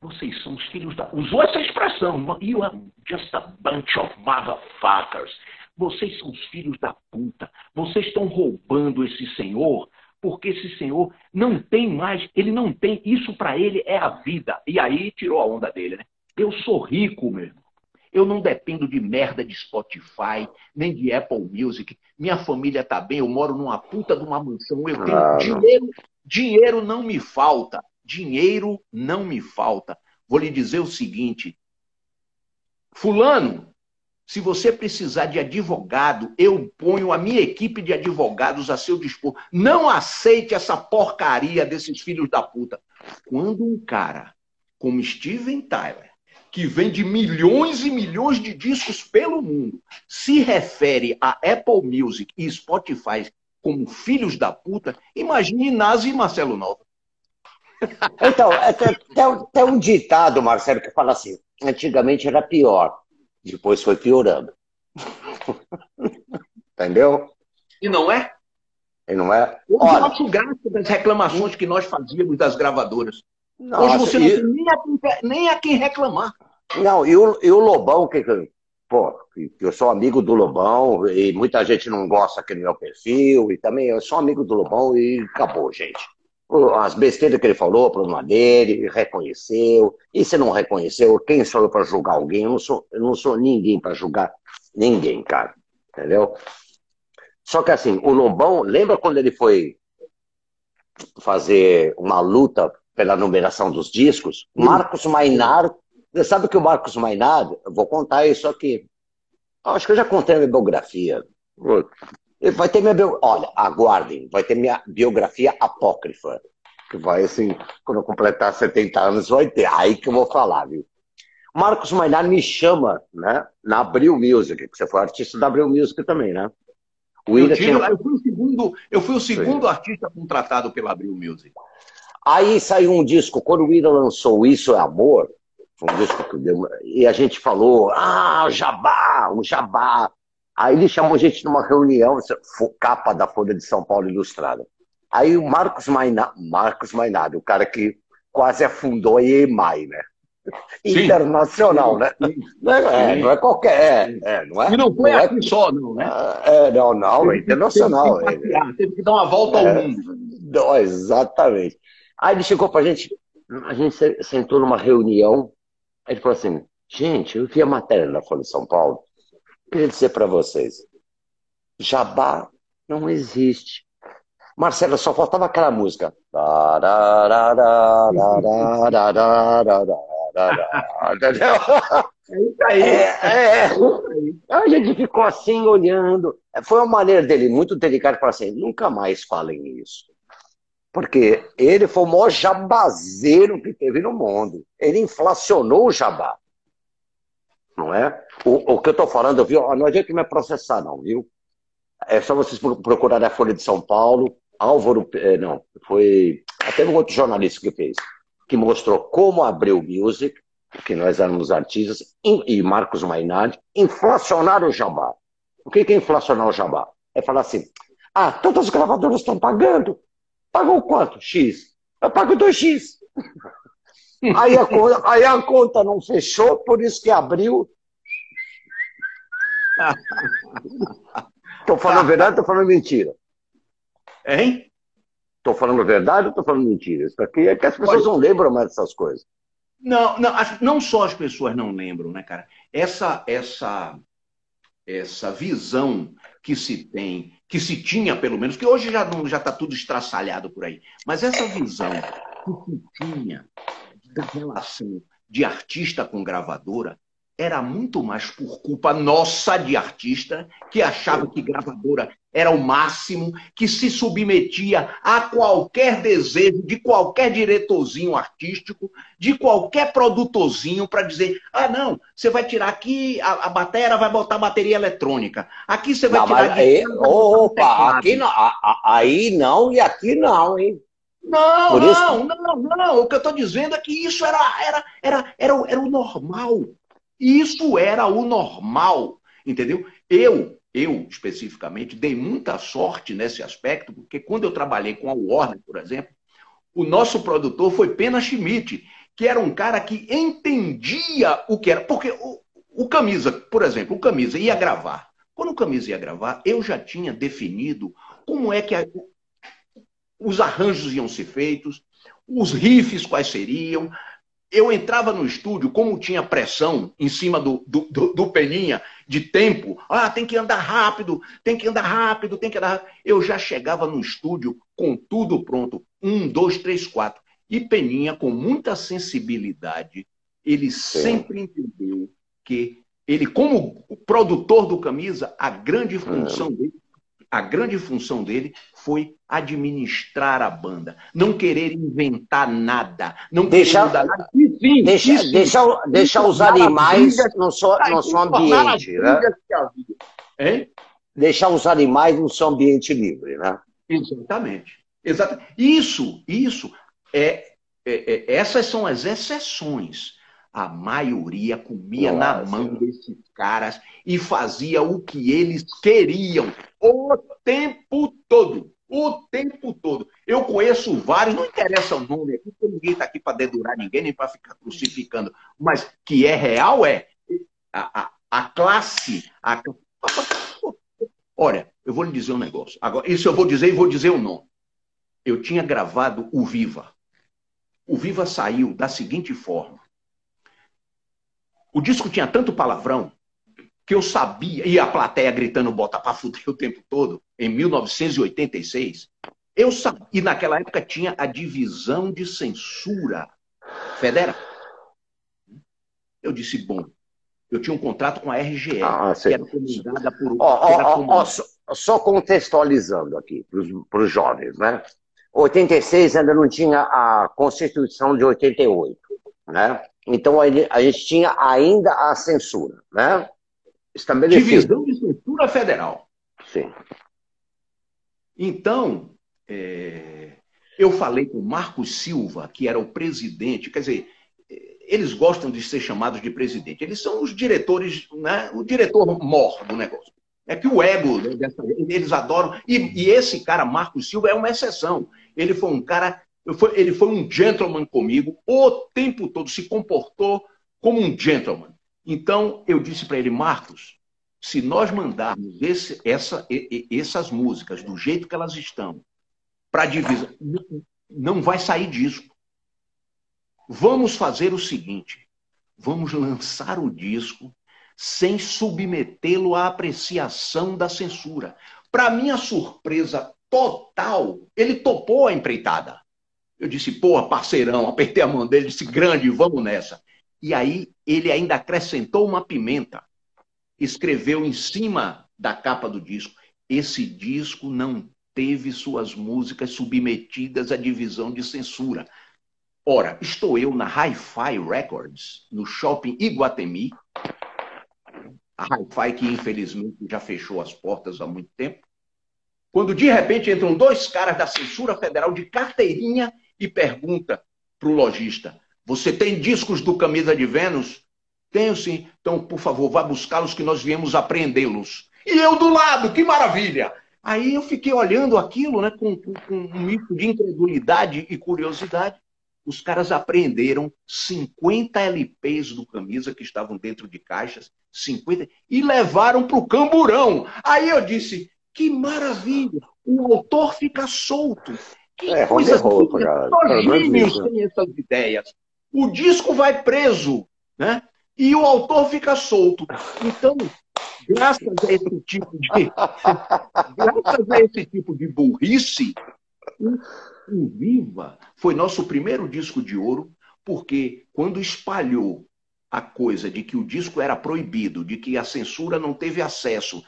[SPEAKER 3] vocês são os filhos da. Usou essa expressão. You are just a bunch of motherfuckers. Vocês são os filhos da puta. Vocês estão roubando esse senhor porque esse senhor não tem mais, ele não tem, isso para ele é a vida. E aí tirou a onda dele, né? Eu sou rico, meu irmão. Eu não dependo de merda de Spotify, nem de Apple Music. Minha família tá bem, eu moro numa puta de uma mansão, eu tenho ah, dinheiro, dinheiro não me falta. Dinheiro não me falta. Vou lhe dizer o seguinte: Fulano, se você precisar de advogado, eu ponho a minha equipe de advogados a seu dispor. Não aceite essa porcaria desses filhos da puta. Quando um cara como Steven Tyler, que vende milhões e milhões de discos pelo mundo, se refere a Apple Music e Spotify como filhos da puta, imagine Nazi e Marcelo Nova.
[SPEAKER 2] Então, tem, tem um ditado, Marcelo, que fala assim: antigamente era pior depois foi piorando. Entendeu?
[SPEAKER 3] E não é?
[SPEAKER 2] E não é?
[SPEAKER 3] Hoje Olha, nosso gasto das reclamações que nós fazíamos das gravadoras. Nossa, Hoje você não e... tem nem a, nem a quem reclamar.
[SPEAKER 2] Não, e o, e o Lobão, que, pô, eu sou amigo do Lobão, e muita gente não gosta aqui no meu perfil, e também eu sou amigo do Lobão e acabou, gente as besteiras que ele falou, problema dele, reconheceu. E se não reconheceu, quem sou eu para julgar alguém? Eu não sou, eu não sou ninguém para julgar ninguém, cara. Entendeu? Só que assim, o Lobão, lembra quando ele foi fazer uma luta pela numeração dos discos? Marcos Mainar, você sabe que o Marcos Mainar, eu vou contar isso aqui. Acho que eu já contei a biografia. Vai ter minha bio... Olha, aguardem, vai ter minha biografia apócrifa. Que vai assim, quando eu completar 70 anos, vai ter. Aí que eu vou falar, viu? Marcos Mainar me chama, né? Na Abril Music, que você foi artista da Abril Music também, né?
[SPEAKER 3] O eu, tinha... eu fui o segundo, eu fui o segundo artista contratado pela Abril Music.
[SPEAKER 2] Aí saiu um disco, quando o Ira lançou Isso é Amor, foi um disco que deu, e a gente falou, ah, o Jabá, o Jabá. Aí ele chamou a gente numa reunião, capa da Folha de São Paulo Ilustrada. Aí o Marcos Mainado, Marcos Mainado, o cara que quase afundou a EMAI, né? Sim. Internacional, né? Não é, não é qualquer. É, é, não é,
[SPEAKER 3] e não foi não aqui é, só, não, né?
[SPEAKER 2] É, não, não, é internacional.
[SPEAKER 3] Teve que, passear, teve que dar uma volta ao é, mundo.
[SPEAKER 2] Não, exatamente. Aí ele chegou pra gente, a gente sentou numa reunião, aí ele falou assim, gente, eu vi a matéria da Folha de São Paulo, queria dizer para vocês: jabá não existe. Marcelo, só faltava aquela música. É isso aí. É, é. A gente ficou assim olhando. Foi uma maneira dele muito delicada para assim: nunca mais falem isso. Porque ele foi o maior jabazeiro que teve no mundo. Ele inflacionou o jabá não é? O, o que eu estou falando, viu? Não adianta me processar, não, viu? É só vocês procurarem a Folha de São Paulo, Álvaro, é, não, foi até um outro jornalista que fez, que mostrou como abriu o Music, que nós éramos artistas, e Marcos Mainardi, inflacionaram o jabá. O que é inflacionar o jabá? É falar assim, ah, todas as gravadoras estão pagando. Pagou quanto? X. Eu pago 2X. Aí a, conta, aí a conta não fechou, por isso que abriu. Estou falando verdade ou estou falando mentira?
[SPEAKER 3] Hein?
[SPEAKER 2] Estou falando verdade ou estou falando mentira? Isso aqui é que as pessoas não lembram mais dessas coisas.
[SPEAKER 3] Não, não, não só as pessoas não lembram, né, cara? Essa, essa, essa visão que se tem, que se tinha pelo menos, que hoje já não já está tudo estraçalhado por aí, mas essa visão que se tinha da relação de artista com gravadora era muito mais por culpa nossa de artista, que achava que gravadora era o máximo, que se submetia a qualquer desejo de qualquer diretorzinho artístico, de qualquer produtorzinho para dizer: ah, não, você vai tirar aqui a, a bateria, vai botar bateria eletrônica. Aqui você vai não, tirar.
[SPEAKER 2] Aí, opa, aqui não, aí não e aqui não, hein?
[SPEAKER 3] Não, não, não, não. O que eu estou dizendo é que isso era, era, era, era, era o normal. Isso era o normal, entendeu? Eu, eu especificamente, dei muita sorte nesse aspecto, porque quando eu trabalhei com a Warner, por exemplo, o nosso produtor foi Pena Schmidt, que era um cara que entendia o que era. Porque o, o Camisa, por exemplo, o Camisa ia gravar. Quando o Camisa ia gravar, eu já tinha definido como é que a, os arranjos iam ser feitos, os riffs quais seriam. Eu entrava no estúdio, como tinha pressão em cima do, do, do, do Peninha, de tempo. Ah, tem que andar rápido, tem que andar rápido, tem que andar rápido. Eu já chegava no estúdio com tudo pronto. Um, dois, três, quatro. E Peninha, com muita sensibilidade, ele Sim. sempre entendeu que ele, como produtor do camisa, a grande função é. dele, a grande função dele foi administrar a banda, não querer inventar nada, não
[SPEAKER 2] deixar, querer mudar nada. Enfim, deixa, isso, deixa, deixa os animais no seu, no seu ambiente, né? Hein? Deixar os animais no seu ambiente livre, né?
[SPEAKER 3] Exatamente. Exatamente. Isso, isso é, é, é essas são as exceções. A maioria comia Nossa. na mão desses caras e fazia o que eles queriam o tempo todo. O tempo todo. Eu conheço vários, não interessa o nome aqui, porque ninguém está aqui para dedurar ninguém, nem para ficar crucificando. Mas que é real é a, a, a classe. A... Olha, eu vou lhe dizer um negócio. Agora, isso eu vou dizer e vou dizer o nome. Eu tinha gravado o Viva. O Viva saiu da seguinte forma. O disco tinha tanto palavrão que eu sabia, e a plateia gritando bota pra fuder o tempo todo, em 1986, eu sabia, e naquela época tinha a divisão de censura federal. Eu disse, bom, eu tinha um contrato com a RGE, ah, que era comandada por... Oh,
[SPEAKER 2] oh, oh, só, só, contextualizando aqui, para os jovens, né? 86 ainda não tinha a Constituição de 88, né? Então a gente tinha ainda a censura, né?
[SPEAKER 3] Divisão de censura federal.
[SPEAKER 2] Sim.
[SPEAKER 3] Então, é, eu falei com Marcos Silva, que era o presidente, quer dizer, eles gostam de ser chamados de presidente. Eles são os diretores, né, o diretor mor do negócio. É que o ego, né, eles adoram. E, e, esse cara, Marcos Silva, é uma exceção. Ele foi um cara, ele foi um gentleman comigo o tempo todo, se comportou como um gentleman. Então, eu disse para ele, Marcos, se nós mandarmos esse, essa, essas músicas do jeito que elas estão para a divisão, não vai sair disco. Vamos fazer o seguinte: vamos lançar o disco sem submetê-lo à apreciação da censura. Para minha surpresa total, ele topou a empreitada. Eu disse, pô, parceirão, apertei a mão dele, disse, grande, vamos nessa. E aí ele ainda acrescentou uma pimenta. Escreveu em cima da capa do disco: esse disco não teve suas músicas submetidas à divisão de censura. Ora, estou eu na Hi-Fi Records, no shopping Iguatemi, a Hi-Fi que infelizmente já fechou as portas há muito tempo, quando de repente entram dois caras da censura federal de carteirinha e pergunta para o lojista: você tem discos do Camisa de Vênus? Tenho sim. Então, por favor, vá buscá-los que nós viemos apreendê-los. E eu do lado, que maravilha! Aí eu fiquei olhando aquilo né, com, com, com um misto de incredulidade e curiosidade. Os caras apreenderam 50 LPs do Camisa que estavam dentro de caixas, 50, e levaram para o camburão. Aí eu disse, que maravilha! O autor fica solto. Que é, coisa roupa, Só gênios têm essas ideias o disco vai preso, né? E o autor fica solto. Então, graças a esse tipo de graças a esse tipo de burrice, o Viva foi nosso primeiro disco de ouro, porque quando espalhou a coisa de que o disco era proibido, de que a censura não teve acesso,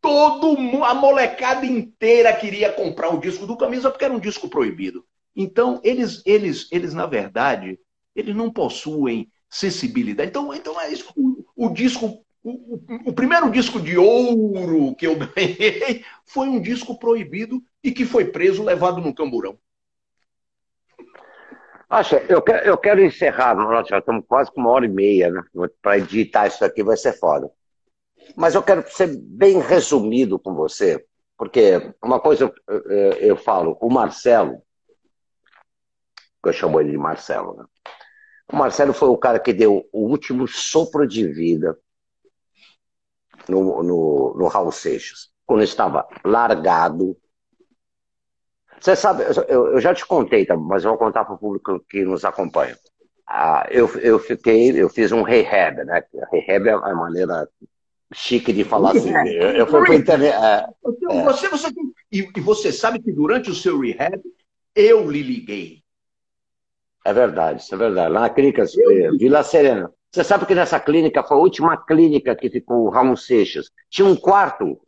[SPEAKER 3] todo a molecada inteira queria comprar o disco do Camisa porque era um disco proibido. Então, eles, eles, eles na verdade, eles não possuem sensibilidade. Então, então é isso. O, o disco, o, o, primeiro disco de ouro que eu ganhei foi um disco proibido e que foi preso, levado no camburão.
[SPEAKER 2] Acha, eu quero, eu quero encerrar, nós já estamos quase com uma hora e meia, né? Para editar isso aqui vai ser foda. Mas eu quero ser bem resumido com você, porque uma coisa eu, eu falo, o Marcelo, eu chamo ele de Marcelo, né? O Marcelo foi o cara que deu o último sopro de vida no, no, no Raul Seixas, quando estava largado. Você sabe, eu, eu já te contei, tá? mas vou contar para o público que nos acompanha. Ah, eu, eu fiquei, eu fiz um rehab, né? Rehab é a maneira chique de falar assim. Eu, eu fui para internet. É,
[SPEAKER 3] é. Você, você, e, e você sabe que durante o seu rehab eu lhe liguei.
[SPEAKER 2] É verdade, isso é verdade. Lá na clínica eu... Vila Serena. Você sabe que nessa clínica foi a última clínica que ficou o Ramon Seixas. Tinha um quarto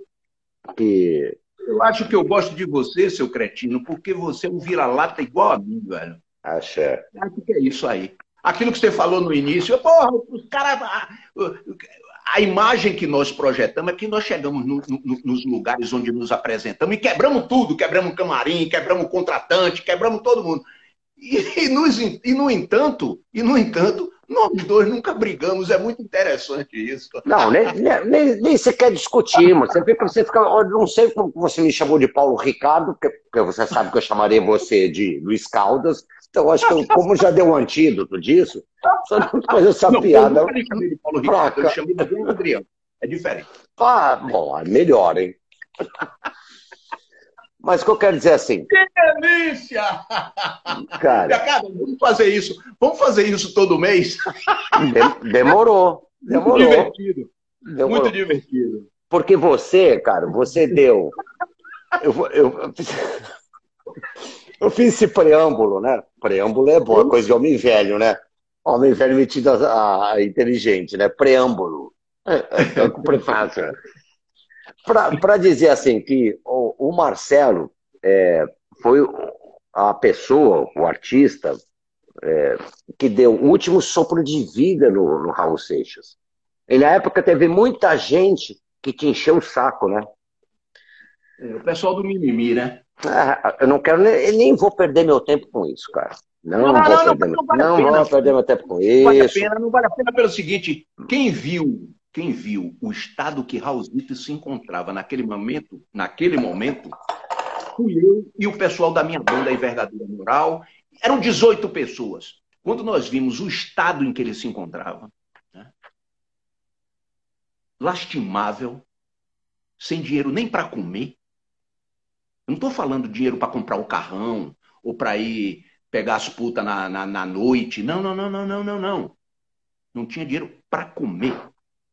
[SPEAKER 2] que.
[SPEAKER 3] Eu acho que eu gosto de você, seu cretino, porque você é um vira-lata igual a mim, velho.
[SPEAKER 2] Acha.
[SPEAKER 3] Acho que é isso aí. Aquilo que você falou no início, porra, os caras. A imagem que nós projetamos é que nós chegamos no, no, nos lugares onde nos apresentamos e quebramos tudo, quebramos camarim, quebramos contratante, quebramos todo mundo. E, e, nos, e, no entanto, e no entanto, nós dois nunca brigamos, é muito interessante isso.
[SPEAKER 2] Não, nem, nem, nem você quer discutir, mas você fica, você fica. Eu não sei como você me chamou de Paulo Ricardo, porque, porque você sabe que eu chamaria você de Luiz Caldas. Então, acho que eu, como já deu um antídoto disso, só não fazer essa não, piada. Eu
[SPEAKER 3] não chamei de Paulo Ricardo, eu chamei de Adriano. É diferente.
[SPEAKER 2] Ah, bom, é melhor, hein? Mas o que eu quero dizer é assim.
[SPEAKER 3] Que delícia! Cara, cara, vamos fazer isso. Vamos fazer isso todo mês?
[SPEAKER 2] demorou. Demorou.
[SPEAKER 3] Muito divertido. Demorou. Muito divertido.
[SPEAKER 2] Porque você, cara, você deu. Eu, eu, eu fiz esse preâmbulo, né? Preâmbulo é boa, coisa de homem velho, né? Homem velho metido a, a inteligente, né? Preâmbulo. É, é, é o prefácio. Né? Para dizer assim que o, o Marcelo é, foi a pessoa, o artista, é, que deu o último sopro de vida no, no Raul Seixas. E na época teve muita gente que te encheu o saco, né?
[SPEAKER 3] É, o pessoal do mimimi, né?
[SPEAKER 2] É, eu não quero nem, nem vou perder meu tempo com isso, cara. Não, não, vou, não, perder, não, vale não vou perder meu tempo com isso.
[SPEAKER 3] Vale a pena, não vale a pena pelo seguinte: quem viu quem viu o estado que Raulzito se encontrava naquele momento, naquele momento, fui eu e o pessoal da minha banda e Verdadeira Moral. Eram 18 pessoas. Quando nós vimos o estado em que ele se encontrava, né? lastimável, sem dinheiro nem para comer. Eu não estou falando dinheiro para comprar o carrão ou para ir pegar as putas na, na, na noite. Não, não, não, não, não, não, não. Não tinha dinheiro para comer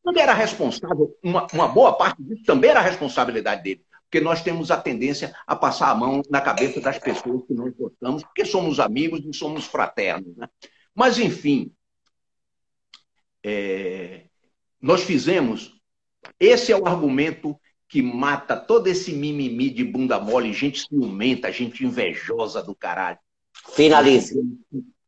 [SPEAKER 3] também era responsável, uma, uma boa parte disso também era responsabilidade dele. Porque nós temos a tendência a passar a mão na cabeça das pessoas que nós gostamos, porque somos amigos e somos fraternos. Né? Mas, enfim, é, nós fizemos. Esse é o argumento que mata todo esse mimimi de bunda mole, gente ciumenta, gente invejosa do caralho.
[SPEAKER 2] Finalize.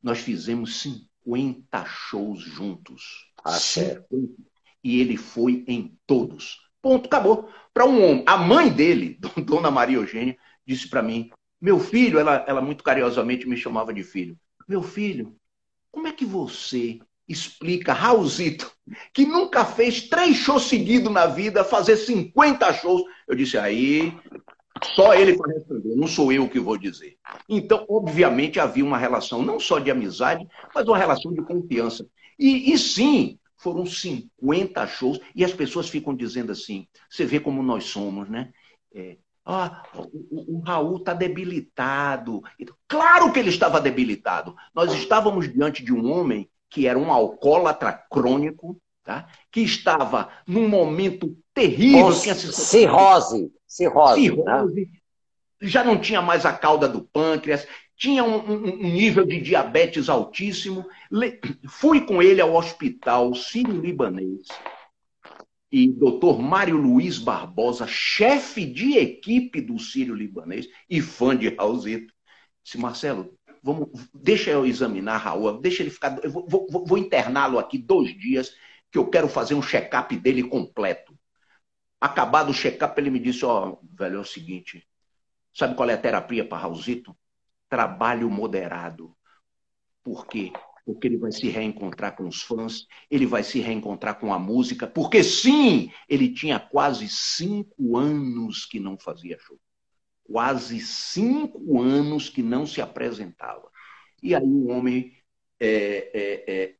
[SPEAKER 3] Nós fizemos 50 shows juntos.
[SPEAKER 2] Ah, certo
[SPEAKER 3] e ele foi em todos. Ponto, acabou. Para um homem, a mãe dele, Dona Maria Eugênia, disse para mim: Meu filho, ela, ela muito carinhosamente me chamava de filho. Meu filho, como é que você explica Raulzito, que nunca fez três shows seguidos na vida, fazer 50 shows? Eu disse: Aí, só ele para responder, não sou eu que vou dizer. Então, obviamente, havia uma relação não só de amizade, mas uma relação de confiança. E, e sim, foram 50 shows e as pessoas ficam dizendo assim: você vê como nós somos, né? É, ah, o, o, o Raul está debilitado. Claro que ele estava debilitado. Nós estávamos diante de um homem que era um alcoólatra crônico, tá? que estava num momento terrível.
[SPEAKER 2] Com cirrose. Cirrose. cirrose
[SPEAKER 3] né? Já não tinha mais a cauda do pâncreas, tinha um, um, nível de diabetes altíssimo. Fui com ele ao hospital sírio-libanês e doutor Mário Luiz Barbosa, chefe de equipe do sírio-libanês e fã de Raulzito, disse, Marcelo, vamos, deixa eu examinar Raul, deixa ele ficar, eu vou, vou, vou interná-lo aqui dois dias, que eu quero fazer um check-up dele completo. Acabado o check-up, ele me disse, ó, oh, velho, é o seguinte, sabe qual é a terapia para Raulzito? trabalho moderado. Porque porque ele vai se reencontrar com os fãs, ele vai se reencontrar com a música, porque sim, ele tinha quase cinco anos que não fazia show. Quase cinco anos que não se apresentava. E aí o homem. É, é, é,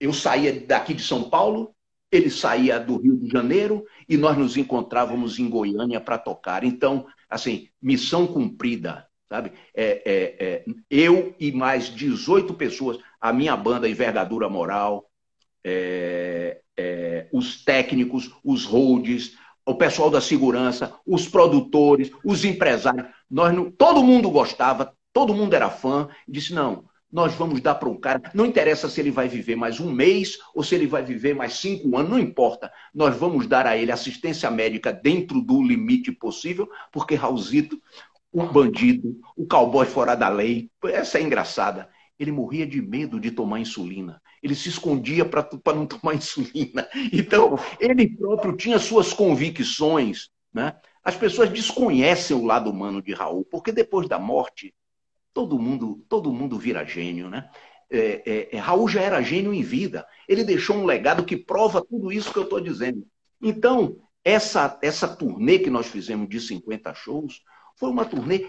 [SPEAKER 3] eu saía daqui de São Paulo, ele saía do Rio de Janeiro e nós nos encontrávamos em Goiânia para tocar. Então, assim, missão cumprida, sabe? É, é, é, eu e mais 18 pessoas, a minha banda Envergadura Moral, é, é, os técnicos, os holds, o pessoal da segurança, os produtores, os empresários, nós não, todo mundo gostava, todo mundo era fã, disse, não, nós vamos dar para um cara. Não interessa se ele vai viver mais um mês ou se ele vai viver mais cinco anos, não importa. Nós vamos dar a ele assistência médica dentro do limite possível, porque Raulzito, o bandido, o cowboy fora da lei, essa é engraçada. Ele morria de medo de tomar insulina. Ele se escondia para não tomar insulina. Então, ele próprio tinha suas convicções. Né? As pessoas desconhecem o lado humano de Raul, porque depois da morte, todo mundo, todo mundo vira gênio, né? É, é, é, Raul já era gênio em vida. Ele deixou um legado que prova tudo isso que eu estou dizendo. Então, essa, essa turnê que nós fizemos de 50 shows foi uma turnê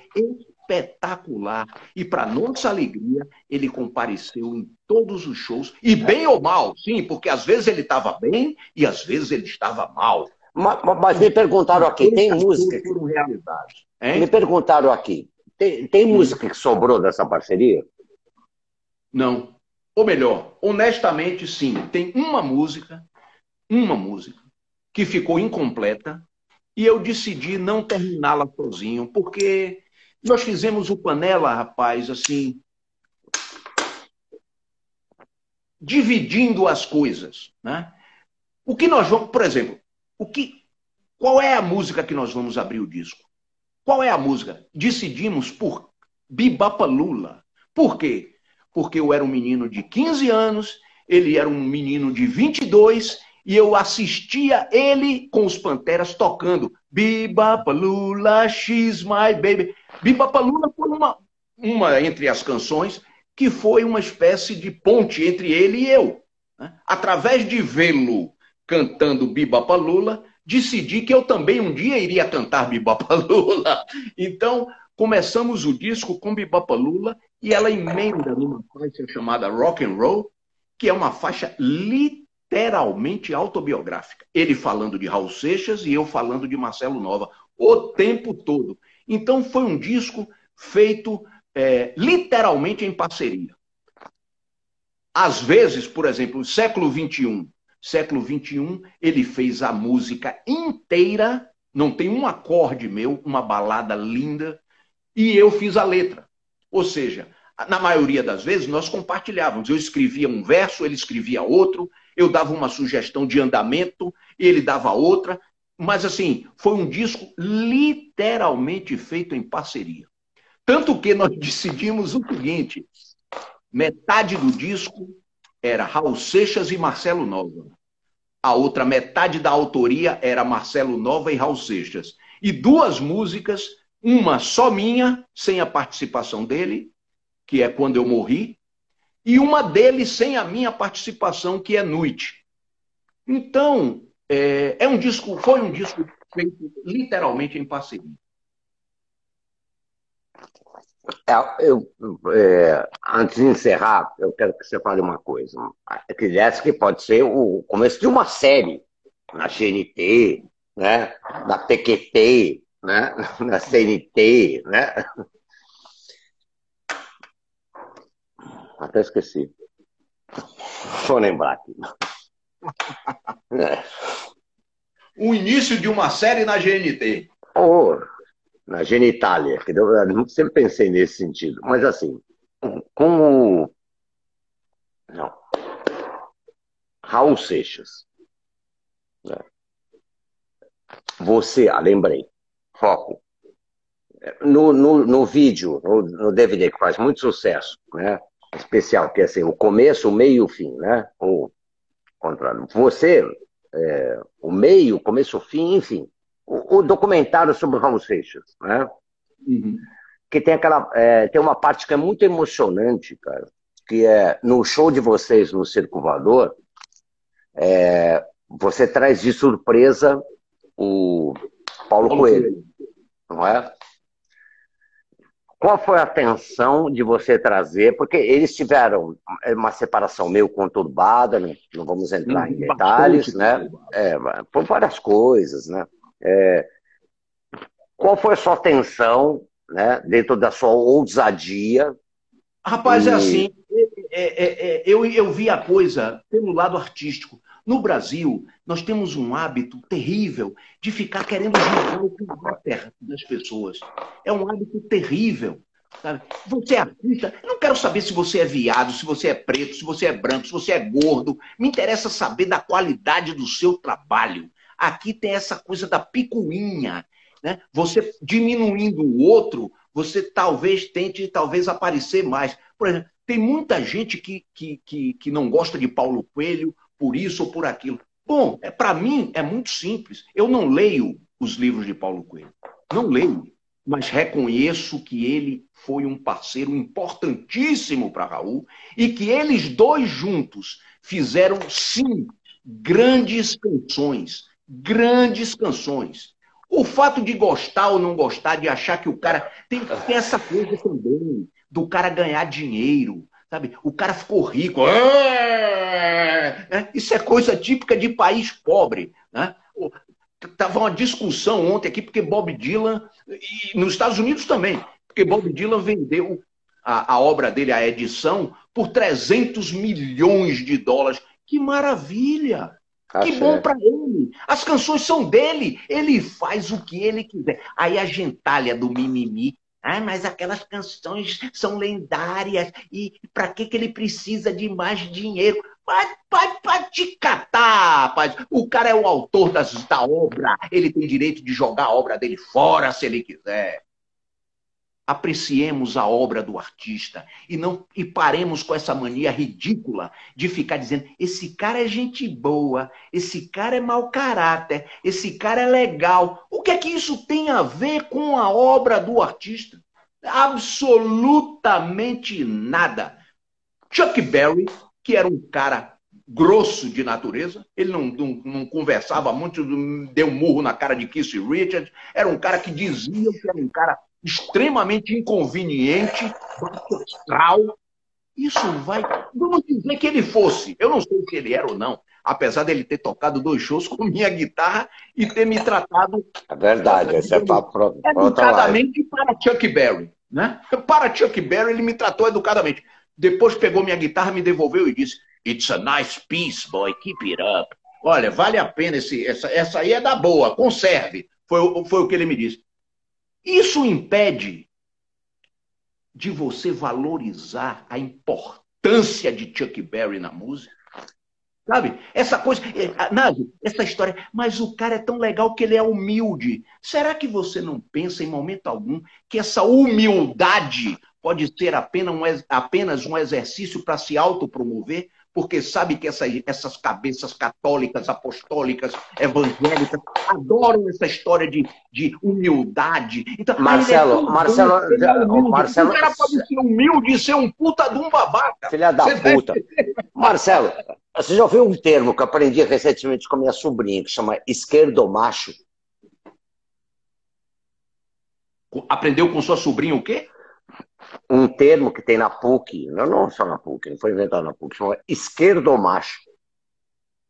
[SPEAKER 3] espetacular. E, para nossa alegria, ele compareceu em todos os shows. E bem ou mal, sim, porque às vezes ele estava bem e às vezes ele estava mal.
[SPEAKER 2] Mas, mas me perguntaram aqui, tem música?
[SPEAKER 3] Foram realidade,
[SPEAKER 2] me perguntaram aqui, tem, tem música que sobrou dessa parceria?
[SPEAKER 3] Não. Ou melhor, honestamente, sim. Tem uma música, uma música, que ficou incompleta e eu decidi não terminá-la sozinho, porque nós fizemos o Panela, rapaz, assim, dividindo as coisas, né? O que nós vamos, por exemplo, o que, qual é a música que nós vamos abrir o disco? Qual é a música? Decidimos por Bibapalula. Por quê? Porque eu era um menino de 15 anos, ele era um menino de 22 e eu assistia ele com os Panteras tocando Bibapalula, She's My Baby. Bibapalula foi uma, uma entre as canções que foi uma espécie de ponte entre ele e eu. Né? Através de vê-lo cantando Bibapalula, decidi que eu também um dia iria cantar Bibapa Lula. Então, começamos o disco com Bibapa Lula e ela emenda numa faixa chamada Rock and Roll, que é uma faixa literalmente autobiográfica. Ele falando de Raul Seixas e eu falando de Marcelo Nova o tempo todo. Então, foi um disco feito é, literalmente em parceria. Às vezes, por exemplo, século XXI, século XXI, ele fez a música inteira, não tem um acorde meu, uma balada linda, e eu fiz a letra. Ou seja, na maioria das vezes nós compartilhávamos. Eu escrevia um verso, ele escrevia outro, eu dava uma sugestão de andamento, ele dava outra. Mas assim, foi um disco literalmente feito em parceria. Tanto que nós decidimos o seguinte: metade do disco era Raul Seixas e Marcelo Nova. A outra metade da autoria era Marcelo Nova e Raul Seixas. E duas músicas, uma só minha, sem a participação dele, que é Quando Eu Morri, e uma dele sem a minha participação, que é Noite. Então, é, é um disco, foi um disco feito literalmente em parceria.
[SPEAKER 2] É, eu, é, antes de encerrar, eu quero que você fale uma coisa. Essa que pode ser o começo de uma série na GNT, né? na PQT, né? na CNT, né? Até esqueci. Vou lembrar aqui.
[SPEAKER 3] É. O início de uma série na GNT.
[SPEAKER 2] Oh, na genitália. Eu sempre pensei nesse sentido. Mas assim, com o. Não. Raul Seixas. Né? Você, ah, lembrei. Foco. No, no, no vídeo, no, no, DVD, que faz muito sucesso, né? Especial, que é assim, o começo, o meio e o fim, né? O contrário. Você, é, o meio, o começo, o fim, enfim o, o documentário sobre o Raul Seixas, né? Uhum. Que tem aquela. É, tem uma parte que é muito emocionante, cara. que é no show de vocês no Circo Voador, é, você traz de surpresa o Paulo, Paulo Coelho, Coelho, não é? Qual foi a tensão de você trazer? Porque eles tiveram uma separação meio conturbada, não, não vamos entrar em detalhes, né? É, por várias coisas, né? É, qual foi a sua tensão, né? Dentro da sua ousadia?
[SPEAKER 3] Rapaz, é e... é assim. É, é, é, eu, eu vi a coisa pelo lado artístico. No Brasil, nós temos um hábito terrível de ficar querendo julgar o que das pessoas. É um hábito terrível. Sabe? Você é artista, não quero saber se você é viado, se você é preto, se você é branco, se você é gordo. Me interessa saber da qualidade do seu trabalho. Aqui tem essa coisa da picuinha. Né? Você diminuindo o outro, você talvez tente talvez aparecer mais. Por exemplo, tem muita gente que, que, que, que não gosta de Paulo Coelho por isso ou por aquilo. Bom, é, para mim é muito simples. Eu não leio os livros de Paulo Coelho. Não leio. Mas reconheço que ele foi um parceiro importantíssimo para Raul e que eles dois juntos fizeram, sim, grandes canções. Grandes canções. O fato de gostar ou não gostar, de achar que o cara. Tem, tem essa coisa também do cara ganhar dinheiro. Sabe? O cara ficou rico. É, isso é coisa típica de país pobre. Né? Tava uma discussão ontem aqui, porque Bob Dylan, e nos Estados Unidos também, porque Bob Dylan vendeu a, a obra dele, a edição, por 300 milhões de dólares. Que maravilha! Que bom para ele. As canções são dele. Ele faz o que ele quiser. Aí a gentalha do mimimi ah, mas aquelas canções são lendárias e para que, que ele precisa de mais dinheiro? Vai, vai, vai te catar, rapaz. O cara é o autor das, da obra, ele tem direito de jogar a obra dele fora se ele quiser. Apreciemos a obra do artista e não e paremos com essa mania ridícula de ficar dizendo: esse cara é gente boa, esse cara é mau caráter, esse cara é legal. O que é que isso tem a ver com a obra do artista? Absolutamente nada. Chuck Berry, que era um cara grosso de natureza, ele não, não, não, conversava muito, deu um murro na cara de Keith Richards, era um cara que dizia que era um cara extremamente inconveniente, astral. Isso vai. Vamos dizer que ele fosse. Eu não sei se ele era ou não, apesar dele ter tocado dois shows com minha guitarra e ter me tratado.
[SPEAKER 2] É verdade, esse é papo
[SPEAKER 3] Educadamente para Chuck Berry. Né? Para Chuck Berry, ele me tratou educadamente. Depois pegou minha guitarra, me devolveu e disse: It's a nice piece, boy, keep it up. Olha, vale a pena esse, essa, essa aí é da boa, conserve. Foi, foi o que ele me disse. Isso impede de você valorizar a importância de Chuck Berry na música. Sabe? Essa coisa, é, Nádio, essa história, mas o cara é tão legal que ele é humilde. Será que você não pensa em momento algum que essa humildade pode ser apenas um exercício para se autopromover? Porque sabe que essas, essas cabeças católicas, apostólicas, evangélicas, adoram essa história de, de humildade.
[SPEAKER 2] Então, Marcelo, é Marcelo,
[SPEAKER 3] é Marcelo, o cara pode ser humilde e ser um puta de um babaca.
[SPEAKER 2] Filha da você puta. Marcelo, você já ouviu um termo que eu aprendi recentemente com a minha sobrinha, que chama esquerdomacho?
[SPEAKER 3] Aprendeu com sua sobrinha o quê?
[SPEAKER 2] Um termo que tem na PUC, não, não só na PUC, não foi inventado na PUC, chama esquerdo macho.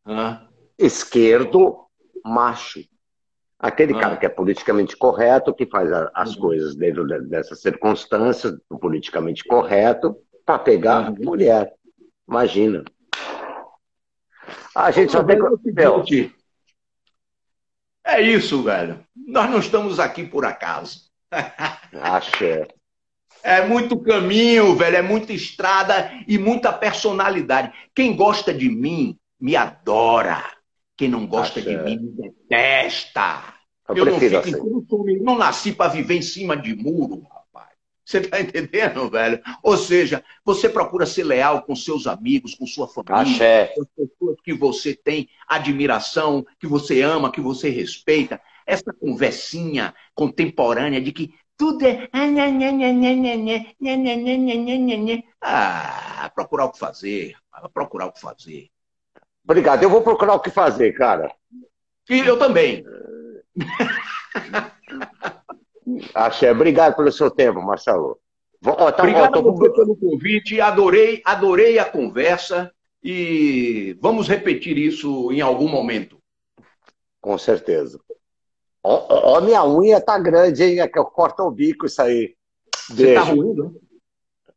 [SPEAKER 2] Ah. Esquerdo macho. Aquele ah. cara que é politicamente correto, que faz as uhum. coisas dentro de, dessas circunstâncias, do politicamente correto, para pegar uhum. mulher. Imagina. A gente só tem que.
[SPEAKER 3] É isso, velho. Nós não estamos aqui por acaso.
[SPEAKER 2] Axé.
[SPEAKER 3] É muito caminho, velho, é muita estrada e muita personalidade. Quem gosta de mim, me adora. Quem não gosta de mim, me detesta. Eu, eu não, fico, assim. não nasci para viver em cima de muro, rapaz. Você tá entendendo, velho? Ou seja, você procura ser leal com seus amigos, com sua família, Axé. com as pessoas que você tem admiração, que você ama, que você respeita. Essa conversinha contemporânea de que tudo é. Ah, procurar o que fazer. Procurar o que fazer.
[SPEAKER 2] Obrigado. Eu vou procurar o que fazer, cara.
[SPEAKER 3] E eu também.
[SPEAKER 2] Axé. Obrigado pelo seu tempo, Marcelo.
[SPEAKER 3] Ó, tá, Obrigado ó, tô... pelo convite. Adorei, adorei a conversa e vamos repetir isso em algum momento.
[SPEAKER 2] Com certeza. Ó, ó minha unha tá grande, hein? É que eu corto o bico isso aí.
[SPEAKER 3] Você tá roendo?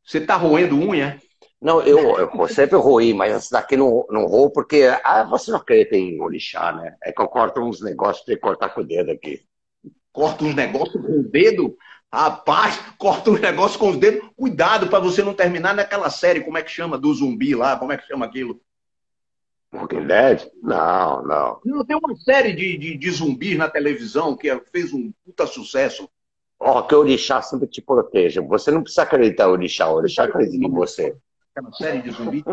[SPEAKER 3] Você tá roendo unha?
[SPEAKER 2] Não, eu, eu sempre roí, mas essa daqui não, não roo porque ah, você não acredita em orixá, né? É que eu corto uns negócios para cortar com o dedo aqui.
[SPEAKER 3] Corta uns negócios com o dedo? Rapaz, corta uns negócios com os dedos. Cuidado para você não terminar naquela série, como é que chama? Do zumbi lá, como é que chama aquilo?
[SPEAKER 2] Walking Dead? Não, não.
[SPEAKER 3] Não, tem uma série de, de, de zumbis na televisão que fez um puta sucesso.
[SPEAKER 2] Ó, oh, que o orixá sempre te proteja. Você não precisa acreditar no orixá, o orixá acredita em você
[SPEAKER 3] aquela série de zumbi.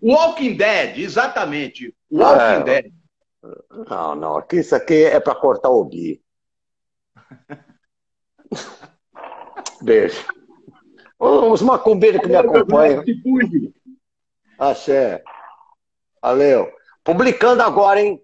[SPEAKER 3] Walking Dead, exatamente. Walking é, Dead.
[SPEAKER 2] Não, não. Isso aqui é para cortar o Gui. Beijo. Os macumbeiros que me acompanham. Axé. Valeu. Publicando agora, hein?